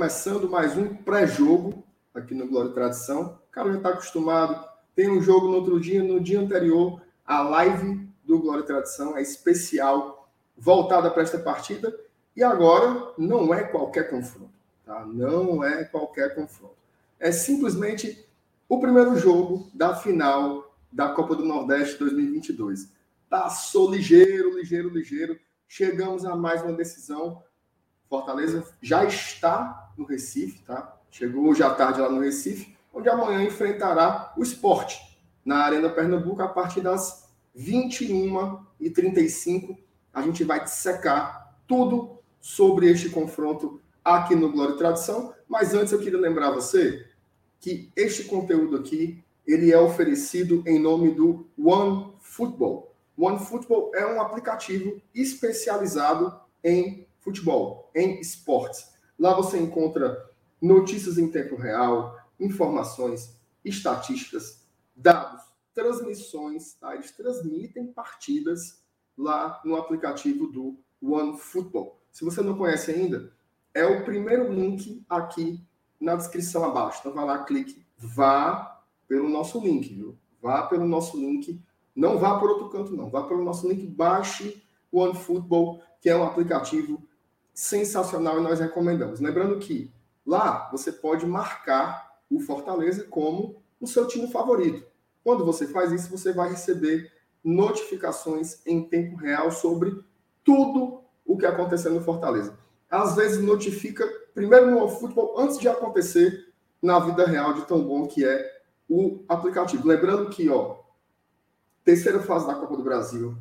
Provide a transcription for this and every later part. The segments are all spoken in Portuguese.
começando mais um pré-jogo aqui no Glória e Tradição. O cara já está acostumado. Tem um jogo no outro dia, no dia anterior, a live do Glória e Tradição é especial, voltada para esta partida. E agora não é qualquer confronto, tá? Não é qualquer confronto. É simplesmente o primeiro jogo da final da Copa do Nordeste 2022. Passou ligeiro, ligeiro, ligeiro. Chegamos a mais uma decisão. Fortaleza já está no Recife, tá? Chegou hoje à tarde lá no Recife, onde amanhã enfrentará o esporte na Arena Pernambuco a partir das 21h35. A gente vai dissecar tudo sobre este confronto aqui no Glória e Tradição. Mas antes eu queria lembrar você que este conteúdo aqui ele é oferecido em nome do One Football. One Football é um aplicativo especializado em futebol, em esportes. Lá você encontra notícias em tempo real, informações, estatísticas, dados, transmissões. Tá? Eles transmitem partidas lá no aplicativo do One Football. Se você não conhece ainda, é o primeiro link aqui na descrição abaixo. Então, vai lá, clique, vá pelo nosso link, viu? Vá pelo nosso link. Não vá por outro canto, não. Vá pelo nosso link, baixe o OneFootball, que é um aplicativo sensacional e nós recomendamos. Lembrando que lá você pode marcar o Fortaleza como o seu time favorito. Quando você faz isso, você vai receber notificações em tempo real sobre tudo o que aconteceu no Fortaleza. Às vezes notifica primeiro no futebol antes de acontecer na vida real de tão bom que é o aplicativo. Lembrando que, ó, terceira fase da Copa do Brasil,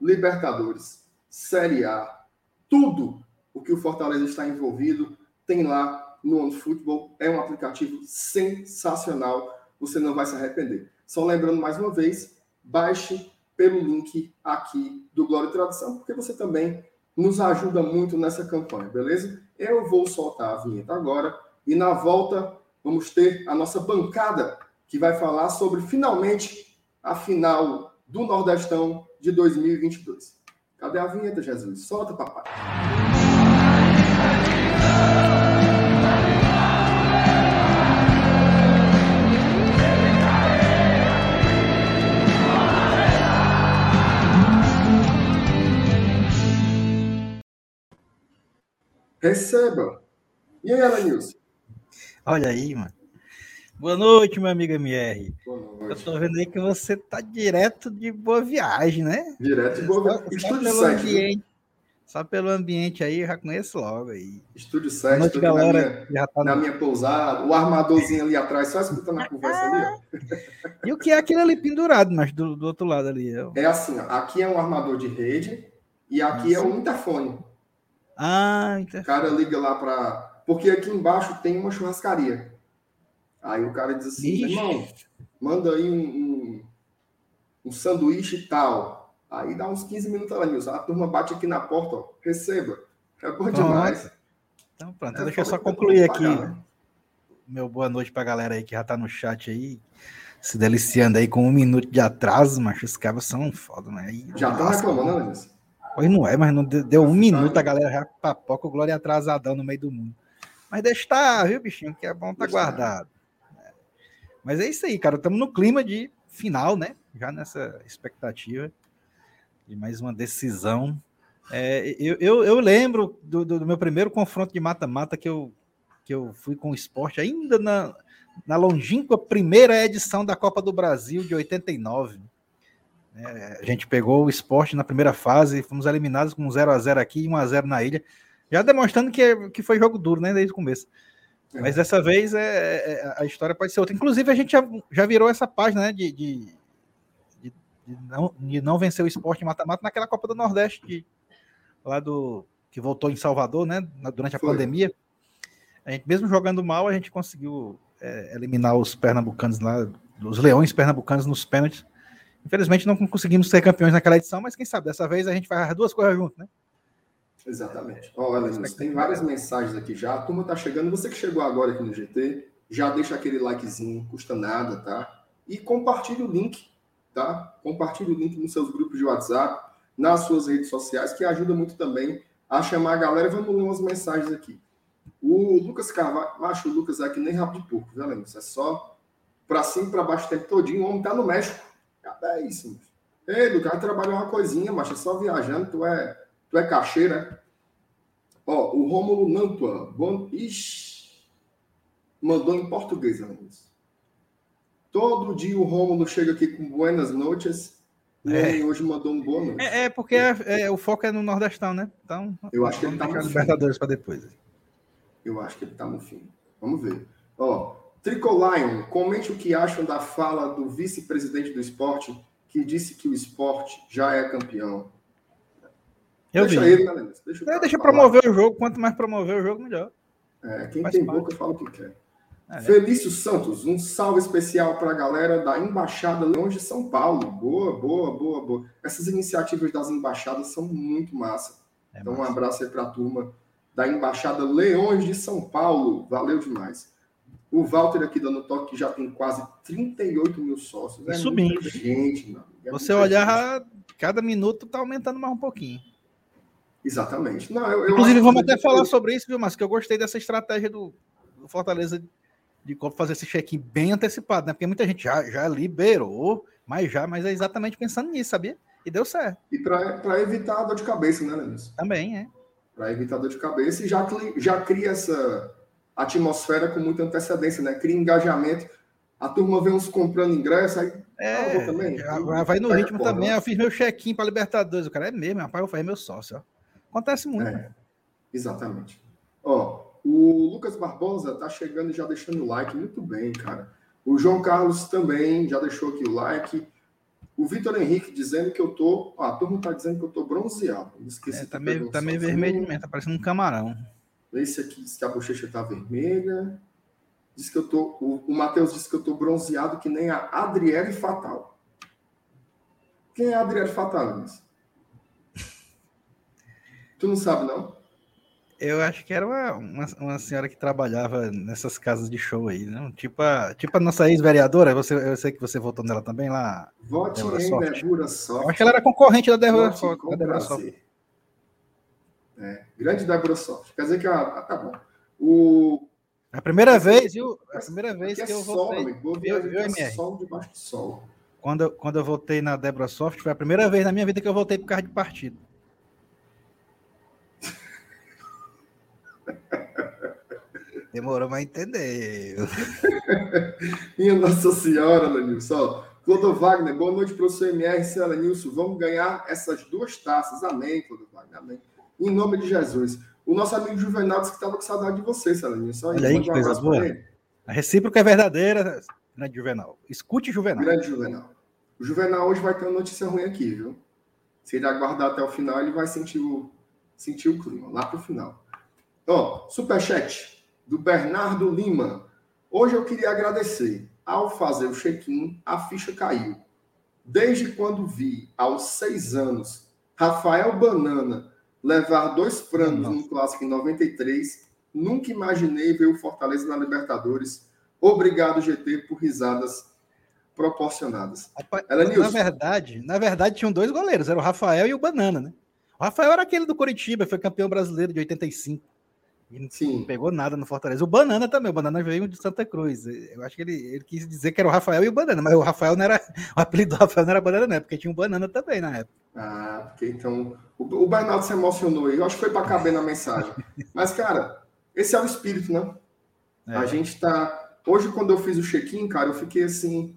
Libertadores, Série A, tudo o que o Fortaleza está envolvido tem lá no OneFootball. É um aplicativo sensacional, você não vai se arrepender. Só lembrando mais uma vez, baixe pelo link aqui do Glória e Tradição, porque você também nos ajuda muito nessa campanha, beleza? Eu vou soltar a vinheta agora e na volta vamos ter a nossa bancada que vai falar sobre finalmente a final do Nordestão de 2022. Cadê a vinheta, Jesus? Solta, papai. Receba. E aí, Alanilson? Olha aí, mano. Boa noite, meu amigo MR. Boa noite. Eu tô vendo aí que você tá direto de boa viagem, né? Direto de boa viagem. Estúdio pelo 7. Ambiente, só pelo ambiente aí, eu já conheço logo aí. Estúdio 7, noite, galera, na, minha, tá na no... minha pousada, o armadorzinho ali atrás, só escutando a conversa ali. e o que é aquele ali pendurado, mas do, do outro lado ali? Eu... É assim, ó, aqui é um armador de rede e aqui Nossa. é um interfone. Ah, então... O cara liga lá para. Porque aqui embaixo tem uma churrascaria. Aí o cara diz assim: irmão, manda aí um, um, um sanduíche e tal. Aí dá uns 15 minutos lá, Nilson. A turma bate aqui na porta, ó, receba. É bom demais. Então, pronto. É, deixa eu só concluir aqui. Pagar, né? Meu boa noite pra galera aí que já tá no chat aí, se deliciando aí com um minuto de atraso, mas os caras são foda, né? Aí, já tá reclamando, né? Pois não é, mas não deu, deu um minuto, a galera já papoca o Glória atrasadão no meio do mundo. Mas deixa estar, viu, bichinho? Que é bom estar tá guardado. É. Mas é isso aí, cara. Estamos no clima de final, né? Já nessa expectativa de mais uma decisão. É, eu, eu, eu, lembro do, do, meu primeiro confronto de mata-mata que eu, que eu fui com o esporte, ainda na, na longínqua primeira edição da Copa do Brasil de 89. É, a gente pegou o esporte na primeira fase, fomos eliminados com 0 a 0 aqui e 1 a 0 na ilha, já demonstrando que, que foi jogo duro, né, desde o começo. É. Mas dessa vez é, é, a história pode ser outra. Inclusive, a gente já, já virou essa página né, de, de, de, não, de não vencer o esporte mata-mata naquela Copa do Nordeste, de, lá do que voltou em Salvador, né, durante a foi. pandemia. A gente, mesmo jogando mal, a gente conseguiu é, eliminar os pernambucanos lá, os leões pernambucanos nos pênaltis. Infelizmente não conseguimos ser campeões naquela edição, mas quem sabe dessa vez a gente vai as duas coisas juntas, né? Exatamente. Olha, tem várias mensagens aqui já. A turma tá chegando. Você que chegou agora aqui no GT, já deixa aquele likezinho, custa nada, tá? E compartilhe o link, tá? Compartilhe o link nos seus grupos de WhatsApp, nas suas redes sociais, que ajuda muito também a chamar a galera. Vamos ler umas mensagens aqui. O Lucas Carvalho, macho, o Lucas é aqui nem rabo de porco, viu, Lemos? É só pra cima e pra baixo o tempo todinho. O homem tá no México. É isso, mano. Ei, Lucas, trabalhar uma coisinha, macho, é só viajando. Tu é, tu é caixeira, né? Ó, o Rômulo Nantua. Bom... Ixi, mandou em português, Lemos. Todo dia o Rômulo chega aqui com buenas noites. É. E hoje mandou um bônus. É, é porque é, é, o foco é no Nordestão, né? Então, eu acho que ele tá no Libertadores para depois. Eu acho que ele tá no fim. Vamos ver. Ó, Tricolion, comente o que acham da fala do vice-presidente do esporte que disse que o esporte já é campeão. Eu deixa vi. ele, né, Deixa, é, deixa promover o jogo. Quanto mais promover o jogo, melhor. É, quem Faz tem parte. boca fala o que quer. É, Felício Santos, um salve especial para a galera da Embaixada Leões de São Paulo. Boa, boa, boa, boa. Essas iniciativas das embaixadas são muito massa. É então, massa. um abraço aí para a turma da Embaixada Leões de São Paulo. Valeu demais. O Walter aqui dando toque que já tem quase 38 mil sócios. É subindo. Gente, mano. É Você olhar, gente. cada minuto está aumentando mais um pouquinho. Exatamente. Não, eu, eu Inclusive, vamos até falar sobre isso, viu, mas que eu gostei dessa estratégia do, do Fortaleza de como fazer esse check-in bem antecipado, né? Porque muita gente já, já liberou, mas já, mas é exatamente pensando nisso, sabia? E deu certo. E para evitar a dor de cabeça, né, Lenis? Também, é. Para evitar dor de cabeça e já, já cria essa atmosfera com muita antecedência, né? Cria engajamento. A turma vê uns comprando ingresso, aí. É, ah, também. Já, vai no ritmo também. Né? Eu fiz meu check-in para Libertadores. O cara é mesmo, rapaz, eu fazer meu sócio. Ó. Acontece muito. É, exatamente. Ó, o Lucas Barbosa tá chegando e já deixando o like. Muito bem, cara. O João Carlos também já deixou aqui o like. O Vitor Henrique dizendo que eu tô. Ah, a turma tá dizendo que eu tô bronzeado. Esqueci. É, tá meio, tá meio vermelho mesmo, tá parecendo um camarão. Esse aqui diz que a bochecha tá vermelha. Diz que eu tô. O, o Matheus disse que eu tô bronzeado que nem a Adriele Fatal. Quem é a Adriele Fatal, Luiz? tu não sabe, não? Eu acho que era uma, uma, uma, senhora que trabalhava nessas casas de show aí, né? Tipo a, tipo a nossa ex-vereadora, você, eu sei que você votou nela também lá. Vote em Débora Soft. Eu acho que ela era concorrente da Débora Soft. Da Débora Soft. É, grande Débora Soft. Quer dizer que ela. tá bom. O... A primeira vez, viu? A primeira vez que, é eu votei. Sol, viu, viu, MR? Sol debaixo do sol. Quando, quando eu votei na Débora Soft, foi a primeira vez na minha vida que eu votei por causa de partido. Demorou mas entender. Minha Nossa Senhora, Lenilson. Clodo Wagner, boa noite, professor MR. Senhora Nilson, vamos ganhar essas duas taças. Amém, Clodo Wagner. Amém. Em nome de Jesus. O nosso amigo Juvenal disse que estava com saudade de você, Senhora Nilson. Olha aí, que coisa boa. A recíproca é verdadeira, grande Juvenal. Escute Juvenal. Grande Juvenal. O Juvenal hoje vai ter uma notícia ruim aqui, viu? Se ele aguardar até o final, ele vai sentir o, sentir o clima, lá para o final. Ó, superchat do Bernardo Lima. Hoje eu queria agradecer. Ao fazer o check-in, a ficha caiu. Desde quando vi, aos seis anos, Rafael Banana levar dois frangos no Clássico em 93, nunca imaginei ver o Fortaleza na Libertadores. Obrigado, GT, por risadas proporcionadas. na verdade, na verdade, tinham dois goleiros, era o Rafael e o Banana, né? O Rafael era aquele do Coritiba, foi campeão brasileiro de 85. Sim. não pegou nada no Fortaleza. O Banana também, o Banana veio de Santa Cruz. Eu acho que ele, ele quis dizer que era o Rafael e o Banana, mas o Rafael não era. O apelido do Rafael não era Banana, né? Porque tinha um Banana também na época. Ah, porque então. O, o Bernardo se emocionou aí. Eu acho que foi para caber na mensagem. Mas, cara, esse é o espírito, né? É. A gente tá. Hoje, quando eu fiz o check-in, cara, eu fiquei assim.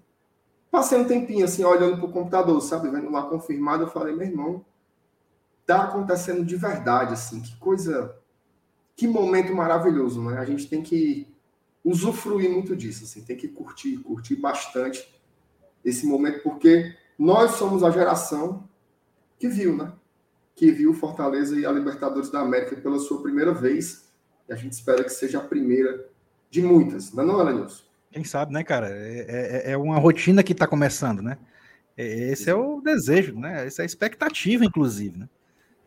Passei um tempinho assim, olhando pro computador, sabe? Vendo lá confirmado, eu falei, meu irmão, tá acontecendo de verdade, assim, que coisa que momento maravilhoso, né? A gente tem que usufruir muito disso, assim, tem que curtir, curtir bastante esse momento, porque nós somos a geração que viu, né? Que viu Fortaleza e a Libertadores da América pela sua primeira vez, e a gente espera que seja a primeira de muitas, não é não? Quem sabe, né, cara? É, é, é uma rotina que está começando, né? Esse é o desejo, né? Essa é a expectativa, inclusive, né?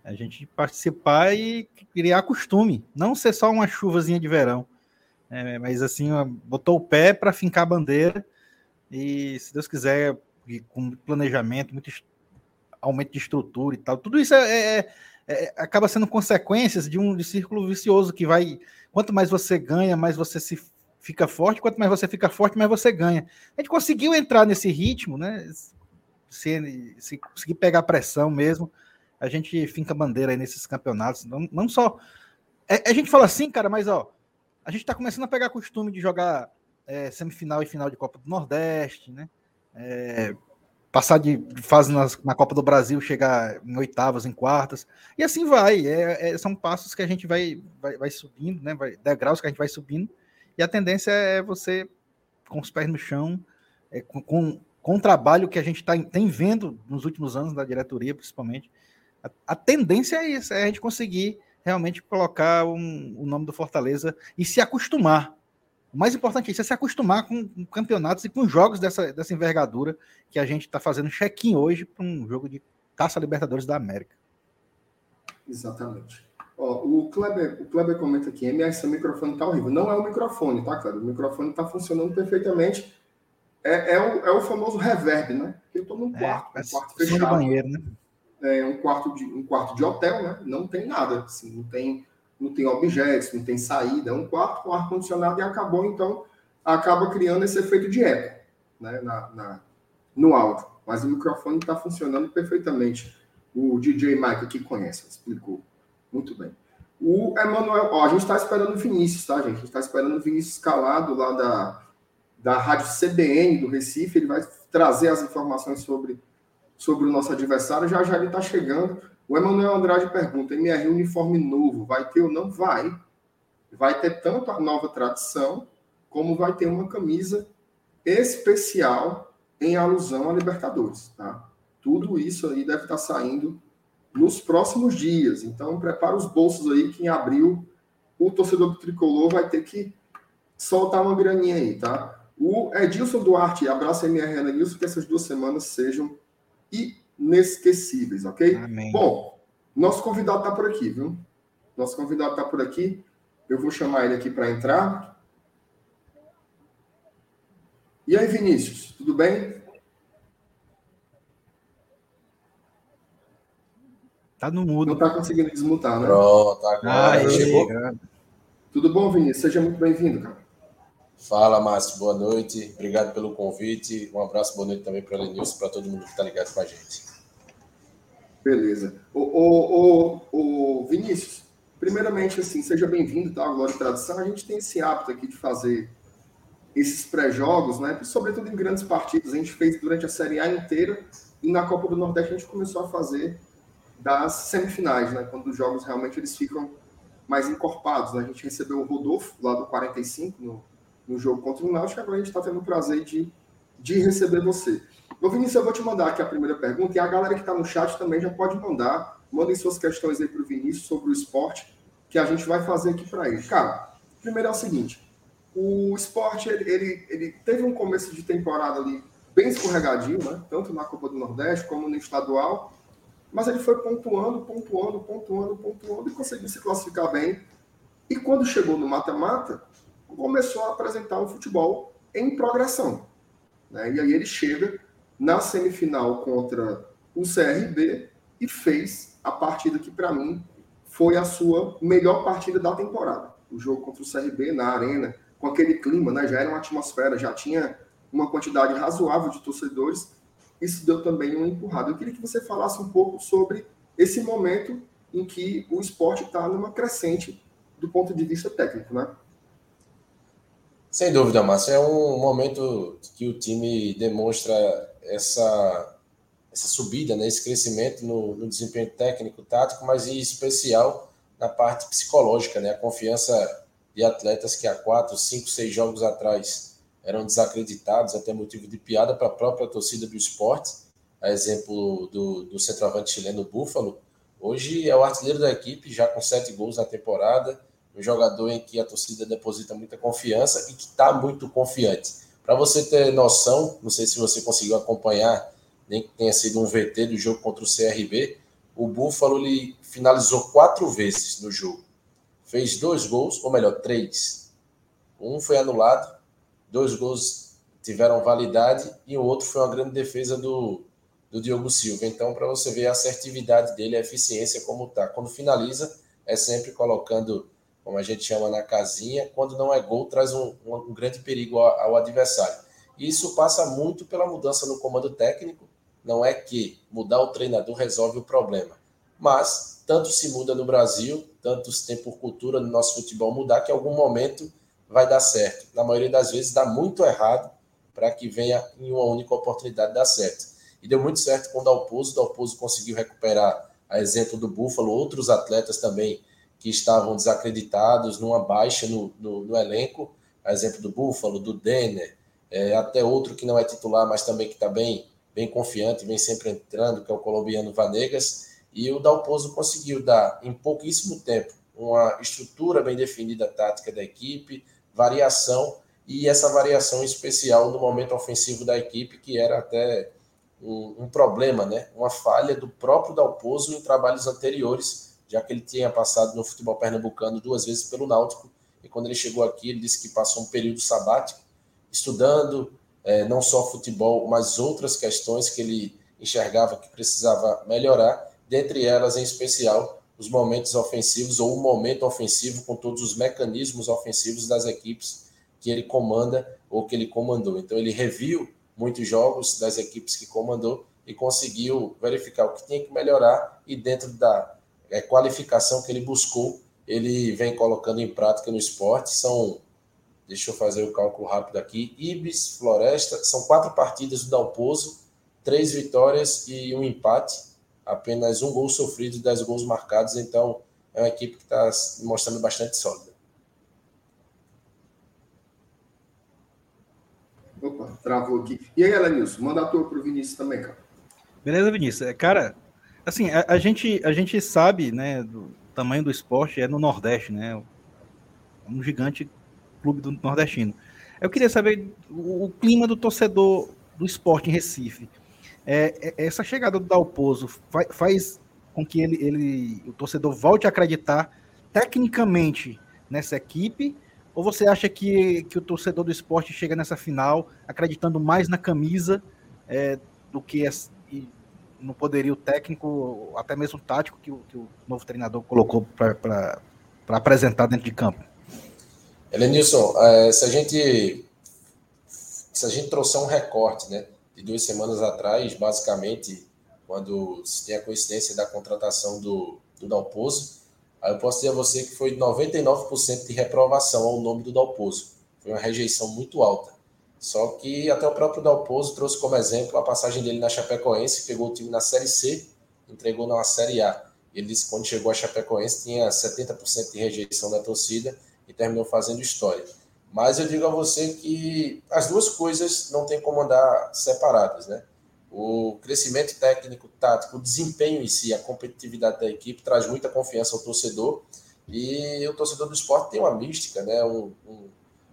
A gente participar e criar costume, não ser só uma chuvazinha de verão, é, mas assim, botou o pé para fincar a bandeira e, se Deus quiser, com planejamento, muito aumento de estrutura e tal, tudo isso é, é, é, acaba sendo consequências de um de círculo vicioso que vai. Quanto mais você ganha, mais você se fica forte. Quanto mais você fica forte, mais você ganha. A gente conseguiu entrar nesse ritmo, né? Se, se conseguir pegar pressão mesmo, a gente finca bandeira aí nesses campeonatos. Não, não só. É, a gente fala assim, cara, mas ó, a gente está começando a pegar costume de jogar é, semifinal e final de Copa do Nordeste, né? É, passar de fase na Copa do Brasil, chegar em oitavas, em quartas, e assim vai. É, é, são passos que a gente vai, vai, vai subindo, né? Vai, degraus que a gente vai subindo, e a tendência é você, com os pés no chão, é, com, com, com o trabalho que a gente tá, tem vendo nos últimos anos da diretoria, principalmente, a, a tendência é isso, é a gente conseguir realmente colocar um, o nome do Fortaleza e se acostumar o mais importante é isso, é se acostumar com, com campeonatos e com jogos dessa, dessa envergadura que a gente está fazendo check-in hoje para um jogo de Taça Libertadores da América. Exatamente. Ó, o, Kleber, o Kleber comenta aqui, MS, seu microfone está horrível. Não é o microfone, tá, Kleber? O microfone está funcionando perfeitamente. É, é, o, é o famoso reverb, né? Eu estou num é, quarto, é, um quarto fechado. banheiro, né? É um quarto, de, um quarto de hotel, né? Não tem nada, assim, não tem não tem objetos, não tem saída, é um quarto com ar-condicionado e acabou, então, acaba criando esse efeito de eco né, na, na no áudio. Mas o microfone está funcionando perfeitamente. O DJ Mike aqui conhece, explicou muito bem. O Emanuel, ó, a gente está esperando o Vinícius, tá, gente? A gente está esperando o Vinícius Calado lá da, da rádio CBN do Recife. Ele vai trazer as informações sobre, sobre o nosso adversário. Já já ele está chegando. O Emanuel Andrade pergunta: MR uniforme novo, vai ter ou não? Vai. Vai ter tanto a nova tradição, como vai ter uma camisa especial em alusão a Libertadores. Tá? Tudo isso aí deve estar saindo nos próximos dias. Então, prepara os bolsos aí que em abril o torcedor do tricolor vai ter que soltar uma graninha aí, tá? O Edilson Duarte, abraço MR Edilson, que essas duas semanas sejam inesquecíveis, ok? Amém. Bom, nosso convidado está por aqui, viu? Nosso convidado está por aqui. Eu vou chamar ele aqui para entrar. E aí, Vinícius, tudo bem? Tá no mudo. Não está conseguindo desmutar, né? Pronto, agora ah, chegou. Tudo bom, Vinícius? Seja muito bem-vindo, cara. Fala, Márcio. Boa noite. Obrigado pelo convite. Um abraço, boa noite também para o Lenilson, para todo mundo que está ligado com a gente. Beleza. O, o, o, o Vinícius, primeiramente, assim, seja bem-vindo, tá? Glória e Tradição. A gente tem esse hábito aqui de fazer esses pré-jogos, né? Sobretudo em grandes partidas. A gente fez durante a Série A inteira e na Copa do Nordeste a gente começou a fazer das semifinais, né? Quando os jogos realmente eles ficam mais encorpados. Né? A gente recebeu o Rodolfo lá do 45 no no jogo contra o Náutico, agora a gente está tendo o prazer de, de receber você. Ô Vinícius, eu vou te mandar aqui a primeira pergunta, e a galera que está no chat também já pode mandar, mandem suas questões aí para o Vinícius sobre o esporte, que a gente vai fazer aqui para ele. Cara, primeiro é o seguinte, o esporte, ele, ele, ele, teve um começo de temporada ali bem escorregadio, né? tanto na Copa do Nordeste como no estadual, mas ele foi pontuando, pontuando, pontuando, pontuando e conseguiu se classificar bem. E quando chegou no mata-mata, começou a apresentar um futebol em progressão. Né? E aí ele chega na semifinal contra o CRB e fez a partida que, para mim, foi a sua melhor partida da temporada. O jogo contra o CRB na Arena, com aquele clima, né? já era uma atmosfera, já tinha uma quantidade razoável de torcedores. Isso deu também uma empurrada. Eu queria que você falasse um pouco sobre esse momento em que o esporte está numa crescente do ponto de vista técnico, né? Sem dúvida, Márcio. É um momento que o time demonstra essa, essa subida, né, esse crescimento no, no desempenho técnico, tático, mas em especial na parte psicológica, né? A confiança de atletas que há quatro, cinco, seis jogos atrás eram desacreditados, até motivo de piada para a própria torcida do esporte, a exemplo do, do centroavante chileno Búfalo. Hoje é o artilheiro da equipe, já com sete gols na temporada, um jogador em que a torcida deposita muita confiança e que está muito confiante. Para você ter noção, não sei se você conseguiu acompanhar, nem que tenha sido um VT do jogo contra o CRB, o Buffalo ele finalizou quatro vezes no jogo. Fez dois gols, ou melhor, três. Um foi anulado, dois gols tiveram validade e o outro foi uma grande defesa do, do Diogo Silva. Então, para você ver a assertividade dele, a eficiência como tá. Quando finaliza, é sempre colocando, como a gente chama na casinha, quando não é gol, traz um, um, grande perigo ao, ao adversário. E isso passa muito pela mudança no comando técnico. Não é que mudar o treinador resolve o problema, mas tanto se muda no Brasil, tanto se tem por cultura no nosso futebol mudar, que em algum momento vai dar certo. Na maioria das vezes dá muito errado para que venha em uma única oportunidade dar certo. E deu muito certo com o Dalpozo. O Dalpozo conseguiu recuperar, a exemplo do Búfalo, outros atletas também que estavam desacreditados, numa baixa no, no, no elenco, a exemplo do Búfalo, do Denner, é, até outro que não é titular, mas também que está bem, bem confiante, vem sempre entrando, que é o colombiano Vanegas. E o Dalpozo conseguiu dar, em pouquíssimo tempo, uma estrutura bem definida tática da equipe, variação, e essa variação especial no momento ofensivo da equipe, que era até um, um, problema, né? uma falha do próprio Dalpozo em trabalhos anteriores, já que ele tinha passado no futebol pernambucano duas vezes pelo Náutico, e quando ele chegou aqui, ele disse que passou um período sabático, estudando é, não só futebol, mas outras questões que ele enxergava que precisava melhorar, dentre elas, em especial, os momentos ofensivos ou o momento ofensivo com todos os mecanismos ofensivos das equipes que ele comanda ou que ele comandou. Então, ele reviu muitos jogos das equipes que comandou e conseguiu verificar o que tinha que melhorar e dentro da é, qualificação que ele buscou, ele vem colocando em prática no esporte. São, deixa eu fazer o cálculo rápido aqui, Ibis, Floresta, são quatro partidas do Dalpozo, três vitórias e um empate, apenas um gol sofrido e dez gols marcados, então é uma equipe que está mostrando bastante sólida. Opa, travou aqui. E aí, Elenilson, manda a tua pro Vinícius também, cara. Beleza, Vinícius. É, cara, assim, a, a, gente, a gente sabe, né, do tamanho do esporte é no Nordeste, né? Um gigante clube do nordestino. Eu queria saber o, o clima do torcedor do esporte em Recife. É, é, essa chegada do Dalpozo faz, faz com que ele, ele, o torcedor volte a acreditar tecnicamente nessa equipe ou você acha que, que o torcedor do esporte chega nessa final acreditando mais na camisa é, do que no poderio técnico, até mesmo tático, que o, que o novo treinador colocou para apresentar dentro de campo? Elenilson, é, se a gente se a gente trouxer um recorte né, de duas semanas atrás, basicamente, quando se tem a coincidência da contratação do, do Dalpozo, Aí eu posso dizer a você que foi 99% de reprovação ao nome do Dalpozo. Foi uma rejeição muito alta. Só que até o próprio Dalpozo trouxe como exemplo a passagem dele na Chapecoense, pegou o time na Série C, entregou na Série A. Ele disse que quando chegou a Chapecoense tinha 70% de rejeição da torcida e terminou fazendo história. Mas eu digo a você que as duas coisas não tem como andar separadas, né? O crescimento técnico, tático, o desempenho em si, a competitividade da equipe traz muita confiança ao torcedor. E o torcedor do esporte tem uma mística, né? Um, um,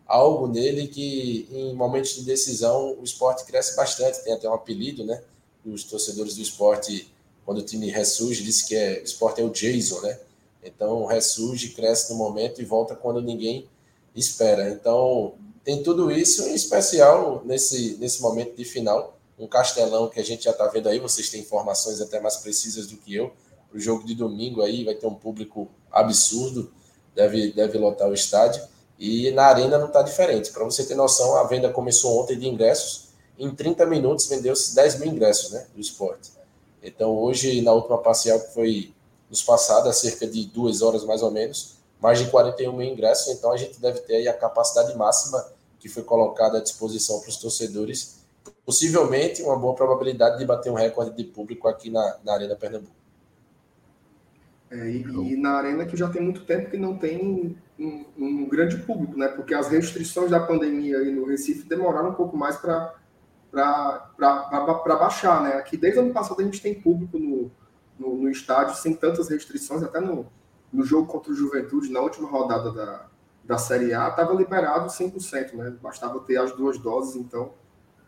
algo nele que, em momentos de decisão, o esporte cresce bastante. Tem até um apelido, né? Os torcedores do esporte, quando o time ressurge, diz que é, o esporte é o Jason, né? Então, ressurge, cresce no momento e volta quando ninguém espera. Então, tem tudo isso, em especial nesse, nesse momento de final um Castelão que a gente já está vendo aí, vocês têm informações até mais precisas do que eu. O jogo de domingo aí vai ter um público absurdo, deve, deve lotar o estádio. E na arena não está diferente. Para você ter noção, a venda começou ontem de ingressos. Em 30 minutos vendeu-se 10 mil ingressos né, do esporte. Então hoje, na última parcial que foi nos passada, cerca de duas horas mais ou menos, mais de 41 mil ingressos. Então a gente deve ter aí a capacidade máxima que foi colocada à disposição para os torcedores possivelmente uma boa probabilidade de bater um recorde de público aqui na, na Arena Pernambuco. É, e, e, na Arena que já tem muito tempo que não tem um, um, grande público, né? Porque as restrições da pandemia aí no Recife demoraram um pouco mais para baixar, né? Aqui desde o ano passado a gente tem público no, no, no, estádio sem tantas restrições, até no, no jogo contra o Juventude, na última rodada da, da Série A, estava liberado 100%, né? Bastava ter as duas doses, então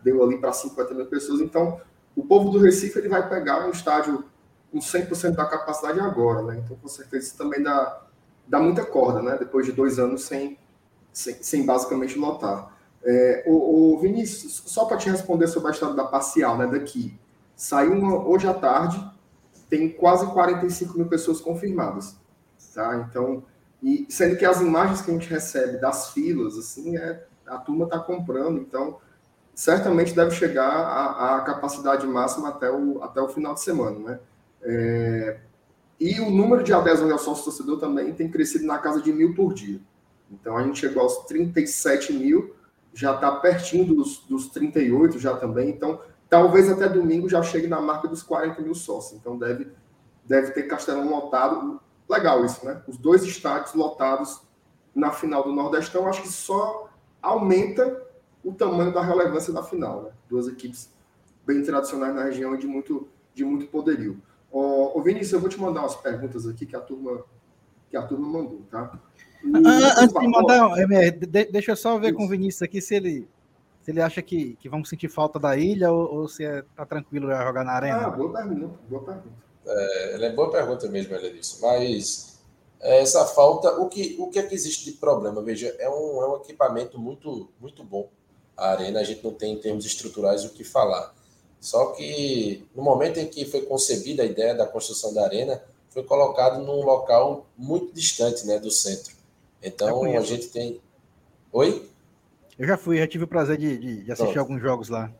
deu ali para 50 mil pessoas. Então, o povo do Recife ele vai pegar um estádio com 100% da capacidade agora, né? Então, com certeza, isso também dá, dá muita corda, né? Depois de dois anos sem, sem, sem basicamente lotar. É, o, o, Vinícius, só para te responder sobre a história da parcial, né? Daqui. Saiu uma, hoje à tarde, tem quase 45 mil pessoas confirmadas. Tá? Então, e sendo que as imagens que a gente recebe das filas, assim, é, a turma está comprando, então certamente deve chegar à, capacidade máxima até o, até o final de semana, né? É, e o número de adesões ao sócio torcedor também tem crescido na casa de mil por dia. Então a gente chegou aos 37 mil, já está pertinho dos, dos 38 já também. Então talvez até domingo já chegue na marca dos 40 mil sócios. Então deve, deve ter Castelão lotado. Legal isso, né? Os dois estádios lotados na final do Nordestão, acho que só aumenta o tamanho da relevância da final. Né? Duas equipes bem tradicionais na região de muito, de muito poderio. Ô, ô Vinícius, eu vou te mandar umas perguntas aqui que a turma, que a turma mandou, tá? Antes de mandar, deixa eu só ver Isso. com o Vinícius aqui se ele, se ele acha que, que vamos sentir falta da ilha ou, ou se é, tá tranquilo já jogar na arena. Ah, boa pergunta, boa pergunta. É, é boa pergunta mesmo, ela disse. Mas é, essa falta, o que, o que é que existe de problema? Veja, é um, é um equipamento muito, muito bom. A arena, a gente não tem em termos estruturais o que falar. Só que no momento em que foi concebida a ideia da construção da arena, foi colocado num local muito distante né, do centro. Então a gente tem. Oi? Eu já fui, já tive o prazer de, de, de assistir Pronto. alguns jogos lá.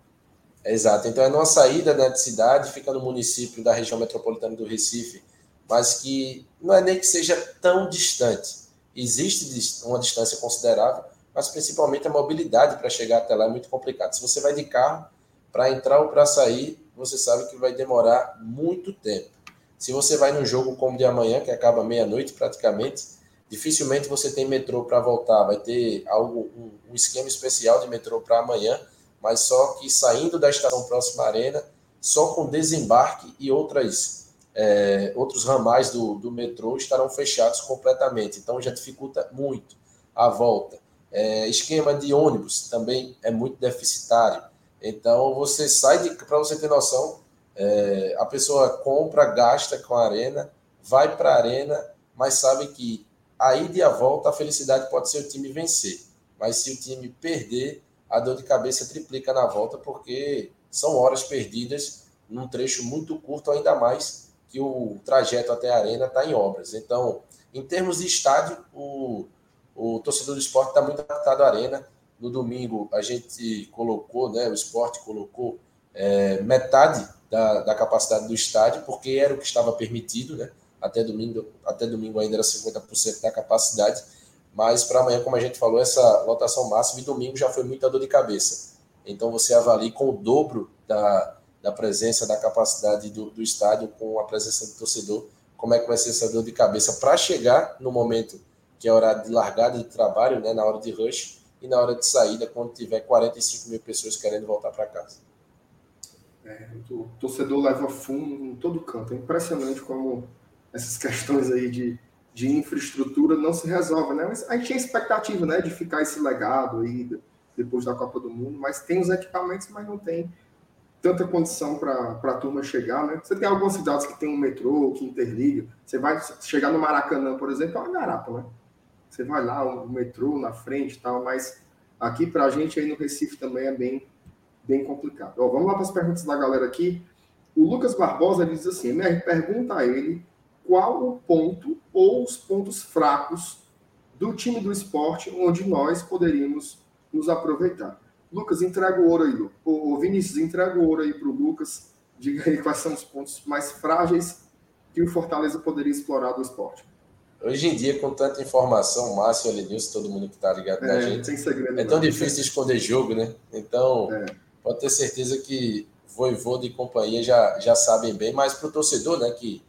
Exato. Então é numa saída né, de cidade, fica no município da região metropolitana do Recife, mas que não é nem que seja tão distante. Existe uma distância considerável, mas principalmente a mobilidade para chegar até lá é muito complicado. Se você vai de carro, para entrar ou para sair, você sabe que vai demorar muito tempo. Se você vai num jogo como de amanhã, que acaba meia-noite praticamente, dificilmente você tem metrô para voltar. Vai ter algo, um, um esquema especial de metrô para amanhã, mas só que saindo da estação próxima à arena, só com desembarque e outras, é, outros ramais do, do metrô estarão fechados completamente. Então já dificulta muito a volta. É, esquema de ônibus também é muito deficitário. Então você sai de. Para você ter noção, é, a pessoa compra, gasta com a arena, vai para a arena, mas sabe que a ida e a volta, a felicidade pode ser o time vencer. Mas se o time perder, a dor de cabeça triplica na volta, porque são horas perdidas num trecho muito curto, ainda mais que o trajeto até a arena está em obras. Então, em termos de estádio, o, o torcedor do esporte está muito adaptado à arena. No domingo, a gente colocou, né, o esporte colocou é, metade da, da capacidade do estádio, porque era o que estava permitido, né? até domingo, até domingo ainda era 50% da capacidade, mas para amanhã, como a gente falou, essa lotação máxima e domingo já foi muita dor de cabeça. Então você avalie com o dobro da, da presença, da capacidade do, do estádio, com a presença do torcedor, como é que vai ser essa dor de cabeça para chegar no momento que é horário de largada de trabalho, né, na hora de rush, e na hora de saída, quando tiver 45 mil pessoas querendo voltar para casa. É, o torcedor leva fundo em todo canto. É impressionante como essas questões aí de, de infraestrutura não se resolvem, né? Mas a gente tinha expectativa, né, de ficar esse legado aí depois da Copa do Mundo, mas tem os equipamentos, mas não tem tanta condição para a turma chegar, né? Você tem algumas cidades que tem um metrô, que interliga. Você vai chegar no Maracanã, por exemplo, é uma garapa, né? Você vai lá, o metrô na frente e tal, mas aqui para a gente aí no Recife também é bem, bem complicado. Ó, vamos lá para as perguntas da galera aqui. O Lucas Barbosa diz assim: MR, pergunta a ele qual o ponto ou os pontos fracos do time do esporte onde nós poderíamos nos aproveitar. Lucas, entrega o ouro aí, o Vinícius, entrega o ouro aí para o Lucas. Diga aí quais são os pontos mais frágeis que o Fortaleza poderia explorar do esporte. Hoje em dia, com tanta informação, Márcio, Elenilson, todo mundo que está ligado é, na gente, é tão difícil de esconder jogo, né? Então, é. pode ter certeza que Voivoda e companhia já, já sabem bem, mas para o torcedor, né, que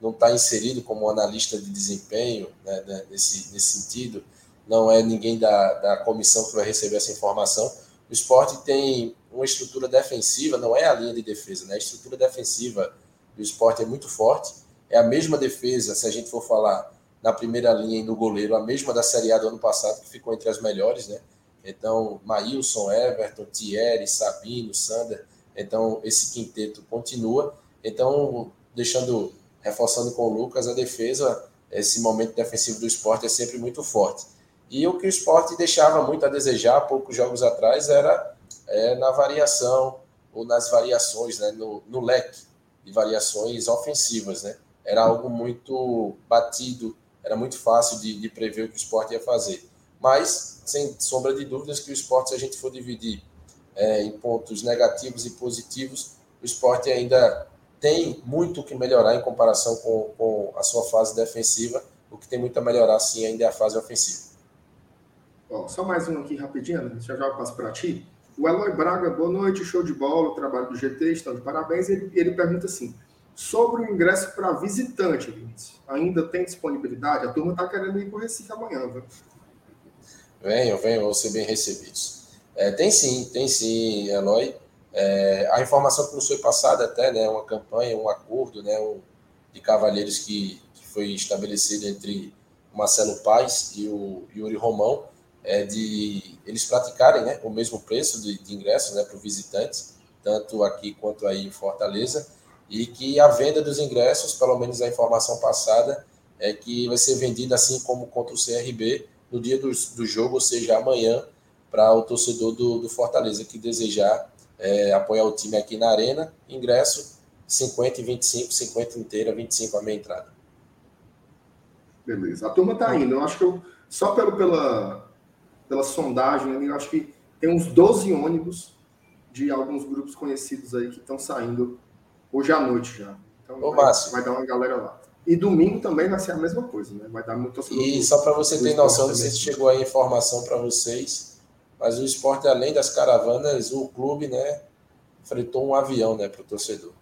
não está inserido como analista de desempenho, né, né, nesse, nesse sentido, não é ninguém da, da comissão que vai receber essa informação. O esporte tem uma estrutura defensiva, não é a linha de defesa, né? A estrutura defensiva do esporte é muito forte. É a mesma defesa, se a gente for falar na primeira linha e no goleiro, a mesma da Série A do ano passado, que ficou entre as melhores, né? Então, Maílson, Everton, Thierry, Sabino, Sander. Então, esse quinteto continua. Então, deixando, reforçando com o Lucas, a defesa, esse momento defensivo do esporte é sempre muito forte. E o que o esporte deixava muito a desejar, poucos jogos atrás, era é, na variação, ou nas variações, né, no, no leque de variações ofensivas. Né? Era algo muito batido, era muito fácil de, de prever o que o esporte ia fazer. Mas, sem sombra de dúvidas, que o esporte, se a gente for dividir é, em pontos negativos e positivos, o esporte ainda tem muito que melhorar em comparação com, com a sua fase defensiva. O que tem muito a melhorar, sim, ainda é a fase ofensiva. Ó, só mais um aqui rapidinho, já já eu passo para ti. O Eloy Braga, boa noite, show de bola, trabalho do GT, estão de parabéns. Ele, ele pergunta assim: sobre o ingresso para visitante, ainda tem disponibilidade? A turma está querendo ir para o Recife amanhã, viu? Venham, venham, vão ser bem recebidos. É, tem sim, tem sim, Eloy. É, a informação que nos foi passada até, né, uma campanha, um acordo, né, um, de cavalheiros que, que foi estabelecido entre o Marcelo Paes e o Yuri Romão, é de eles praticarem né, o mesmo preço de, de ingressos né, para visitantes, tanto aqui quanto aí em Fortaleza, e que a venda dos ingressos, pelo menos a informação passada, é que vai ser vendida assim como contra o CRB no dia do, do jogo, ou seja, amanhã, para o torcedor do, do, Fortaleza que desejar é, apoiar o time aqui na Arena. Ingresso 50 e 25, 50 inteira, 25 a meia entrada. Beleza. A turma está indo. Eu acho que eu, só pelo, pela, pela sondagem eu acho que tem uns 12 ônibus de alguns grupos conhecidos aí que estão saindo hoje à noite já. Então Ô, vai, vai, dar uma galera lá. E domingo também vai ser a mesma coisa, né? Vai dar muito E só para você ter noção, não sei se chegou a informação para vocês, mas o esporte, além das caravanas, o clube, né, fretou um avião, né, para o torcedor.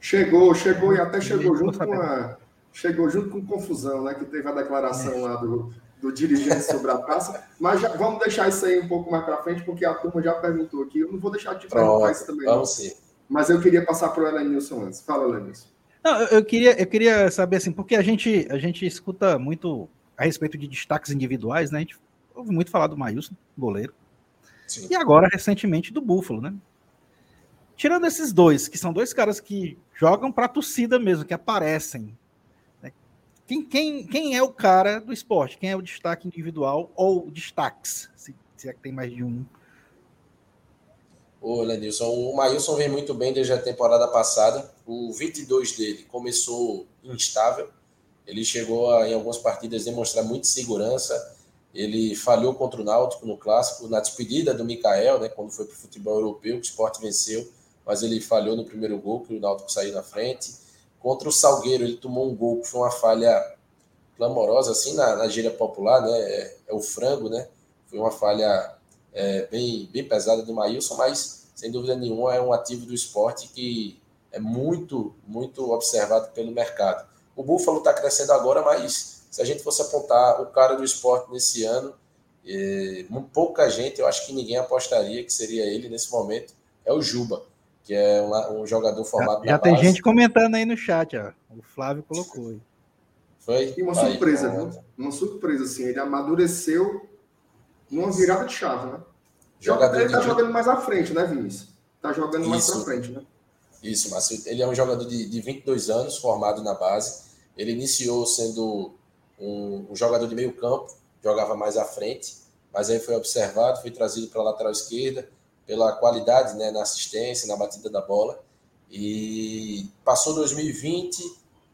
Chegou, chegou e até chegou junto com a. Chegou junto com confusão, né? Que teve a declaração lá do, do dirigente sobre a praça. Mas já, vamos deixar isso aí um pouco mais para frente, porque a turma já perguntou aqui. Eu não vou deixar de perguntar isso também. Vamos sim. Mas eu queria passar para o Elenilson antes. Fala, Elenilson. Não, eu queria, eu queria saber assim, porque a gente, a gente escuta muito a respeito de destaques individuais, né? A gente ouve muito falar do Maílson, goleiro. Sim. E agora, recentemente, do Búfalo, né? Tirando esses dois, que são dois caras que jogam para a torcida mesmo, que aparecem quem, quem, quem é o cara do esporte? Quem é o destaque individual ou destaques? Se, se é que tem mais de um. Ô, Lenilson, o Maílson vem muito bem desde a temporada passada. O 22 dele começou instável. Ele chegou a, em algumas partidas, demonstrar muita segurança. Ele falhou contra o Náutico no clássico, na despedida do Mikael, né, quando foi para o futebol europeu, que o esporte venceu, mas ele falhou no primeiro gol, que o Náutico saiu na frente. Contra o Salgueiro, ele tomou um gol que foi uma falha clamorosa, assim, na, na gíria popular, né? É, é, o frango, né? Foi uma falha é, bem, bem pesada do Maílson, mas sem dúvida nenhuma é um ativo do esporte que é muito, muito observado pelo mercado. O Búfalo está crescendo agora, mas se a gente fosse apontar o cara do esporte nesse ano, é, pouca gente, eu acho que ninguém apostaria que seria ele nesse momento, é o Juba que é um, um jogador formado já, já tem base. gente comentando aí no chat, ó. O Flávio colocou aí. Foi? E uma aí, surpresa, viu? Uma surpresa, assim. Ele amadureceu numa virada de chave, né? Jogador ele tá de... jogando mais à frente, né, Vinícius? Tá jogando Isso. mais pra frente, né? Isso, mas ele é um jogador de, de 22 anos, formado na base. Ele iniciou sendo um, um jogador de meio campo, jogava mais à frente, mas aí foi observado, foi trazido para a lateral esquerda, pela qualidade né, na assistência, na batida da bola. E passou 2020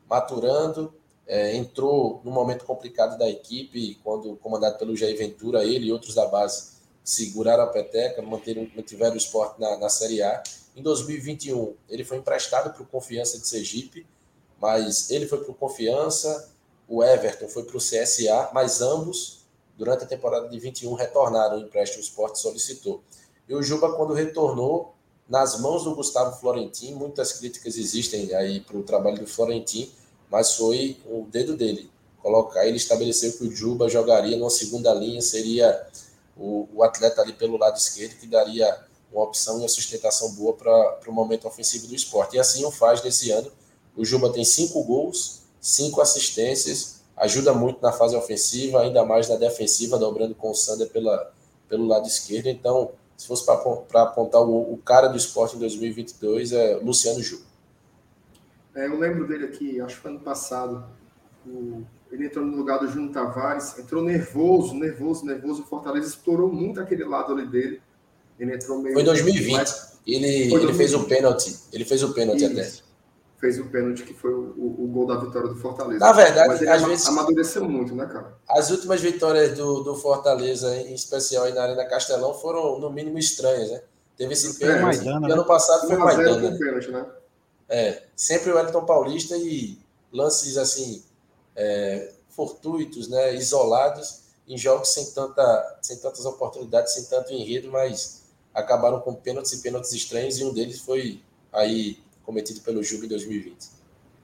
maturando, é, entrou num momento complicado da equipe, quando comandado pelo Jair Ventura, ele e outros da base seguraram a peteca, mantiveram, mantiveram o esporte na, na Série A. Em 2021, ele foi emprestado para o Confiança de Sergipe, mas ele foi para o Confiança, o Everton foi para o CSA, mas ambos, durante a temporada de 21, retornaram o empréstimo, o esporte solicitou. E o Juba, quando retornou, nas mãos do Gustavo Florentin, muitas críticas existem aí para o trabalho do Florentin, mas foi o dedo dele. Colocar, ele estabeleceu que o Juba jogaria numa segunda linha, seria o, o atleta ali pelo lado esquerdo, que daria uma opção e uma sustentação boa para o momento ofensivo do esporte. E assim o faz nesse ano. O Juba tem cinco gols, cinco assistências, ajuda muito na fase ofensiva, ainda mais na defensiva, dobrando com o Sander pela, pelo lado esquerdo. Então, se fosse para apontar o, o, cara do esporte em 2022, é Luciano Ju. É, eu lembro dele aqui, acho que foi ano passado. O, ele entrou no lugar do Júnior Tavares, entrou nervoso, nervoso, nervoso. O Fortaleza explorou muito aquele lado ali dele. Ele entrou meio. Foi em 2020. Mas... Ele, ele fez o pênalti. Ele fez o pênalti Isso. até. Fez o pênalti que foi o, o, o, gol da vitória do Fortaleza. Na verdade, Mas ele às vezes. Amadureceu muito, né, cara? As últimas vitórias do, do Fortaleza, em especial aí na Arena Castelão, foram, no mínimo, estranhas, né? Teve esse pênalti. Maidana, e ano né? passado foi o Maidana. Né? Pênalti, né? É, sempre o Wellington Paulista e lances assim é, fortuitos, né, isolados em jogos sem tanta, sem tantas oportunidades, sem tanto enredo, mas acabaram com pênaltis e pênaltis estranhos e um deles foi aí cometido pelo Juba em 2020.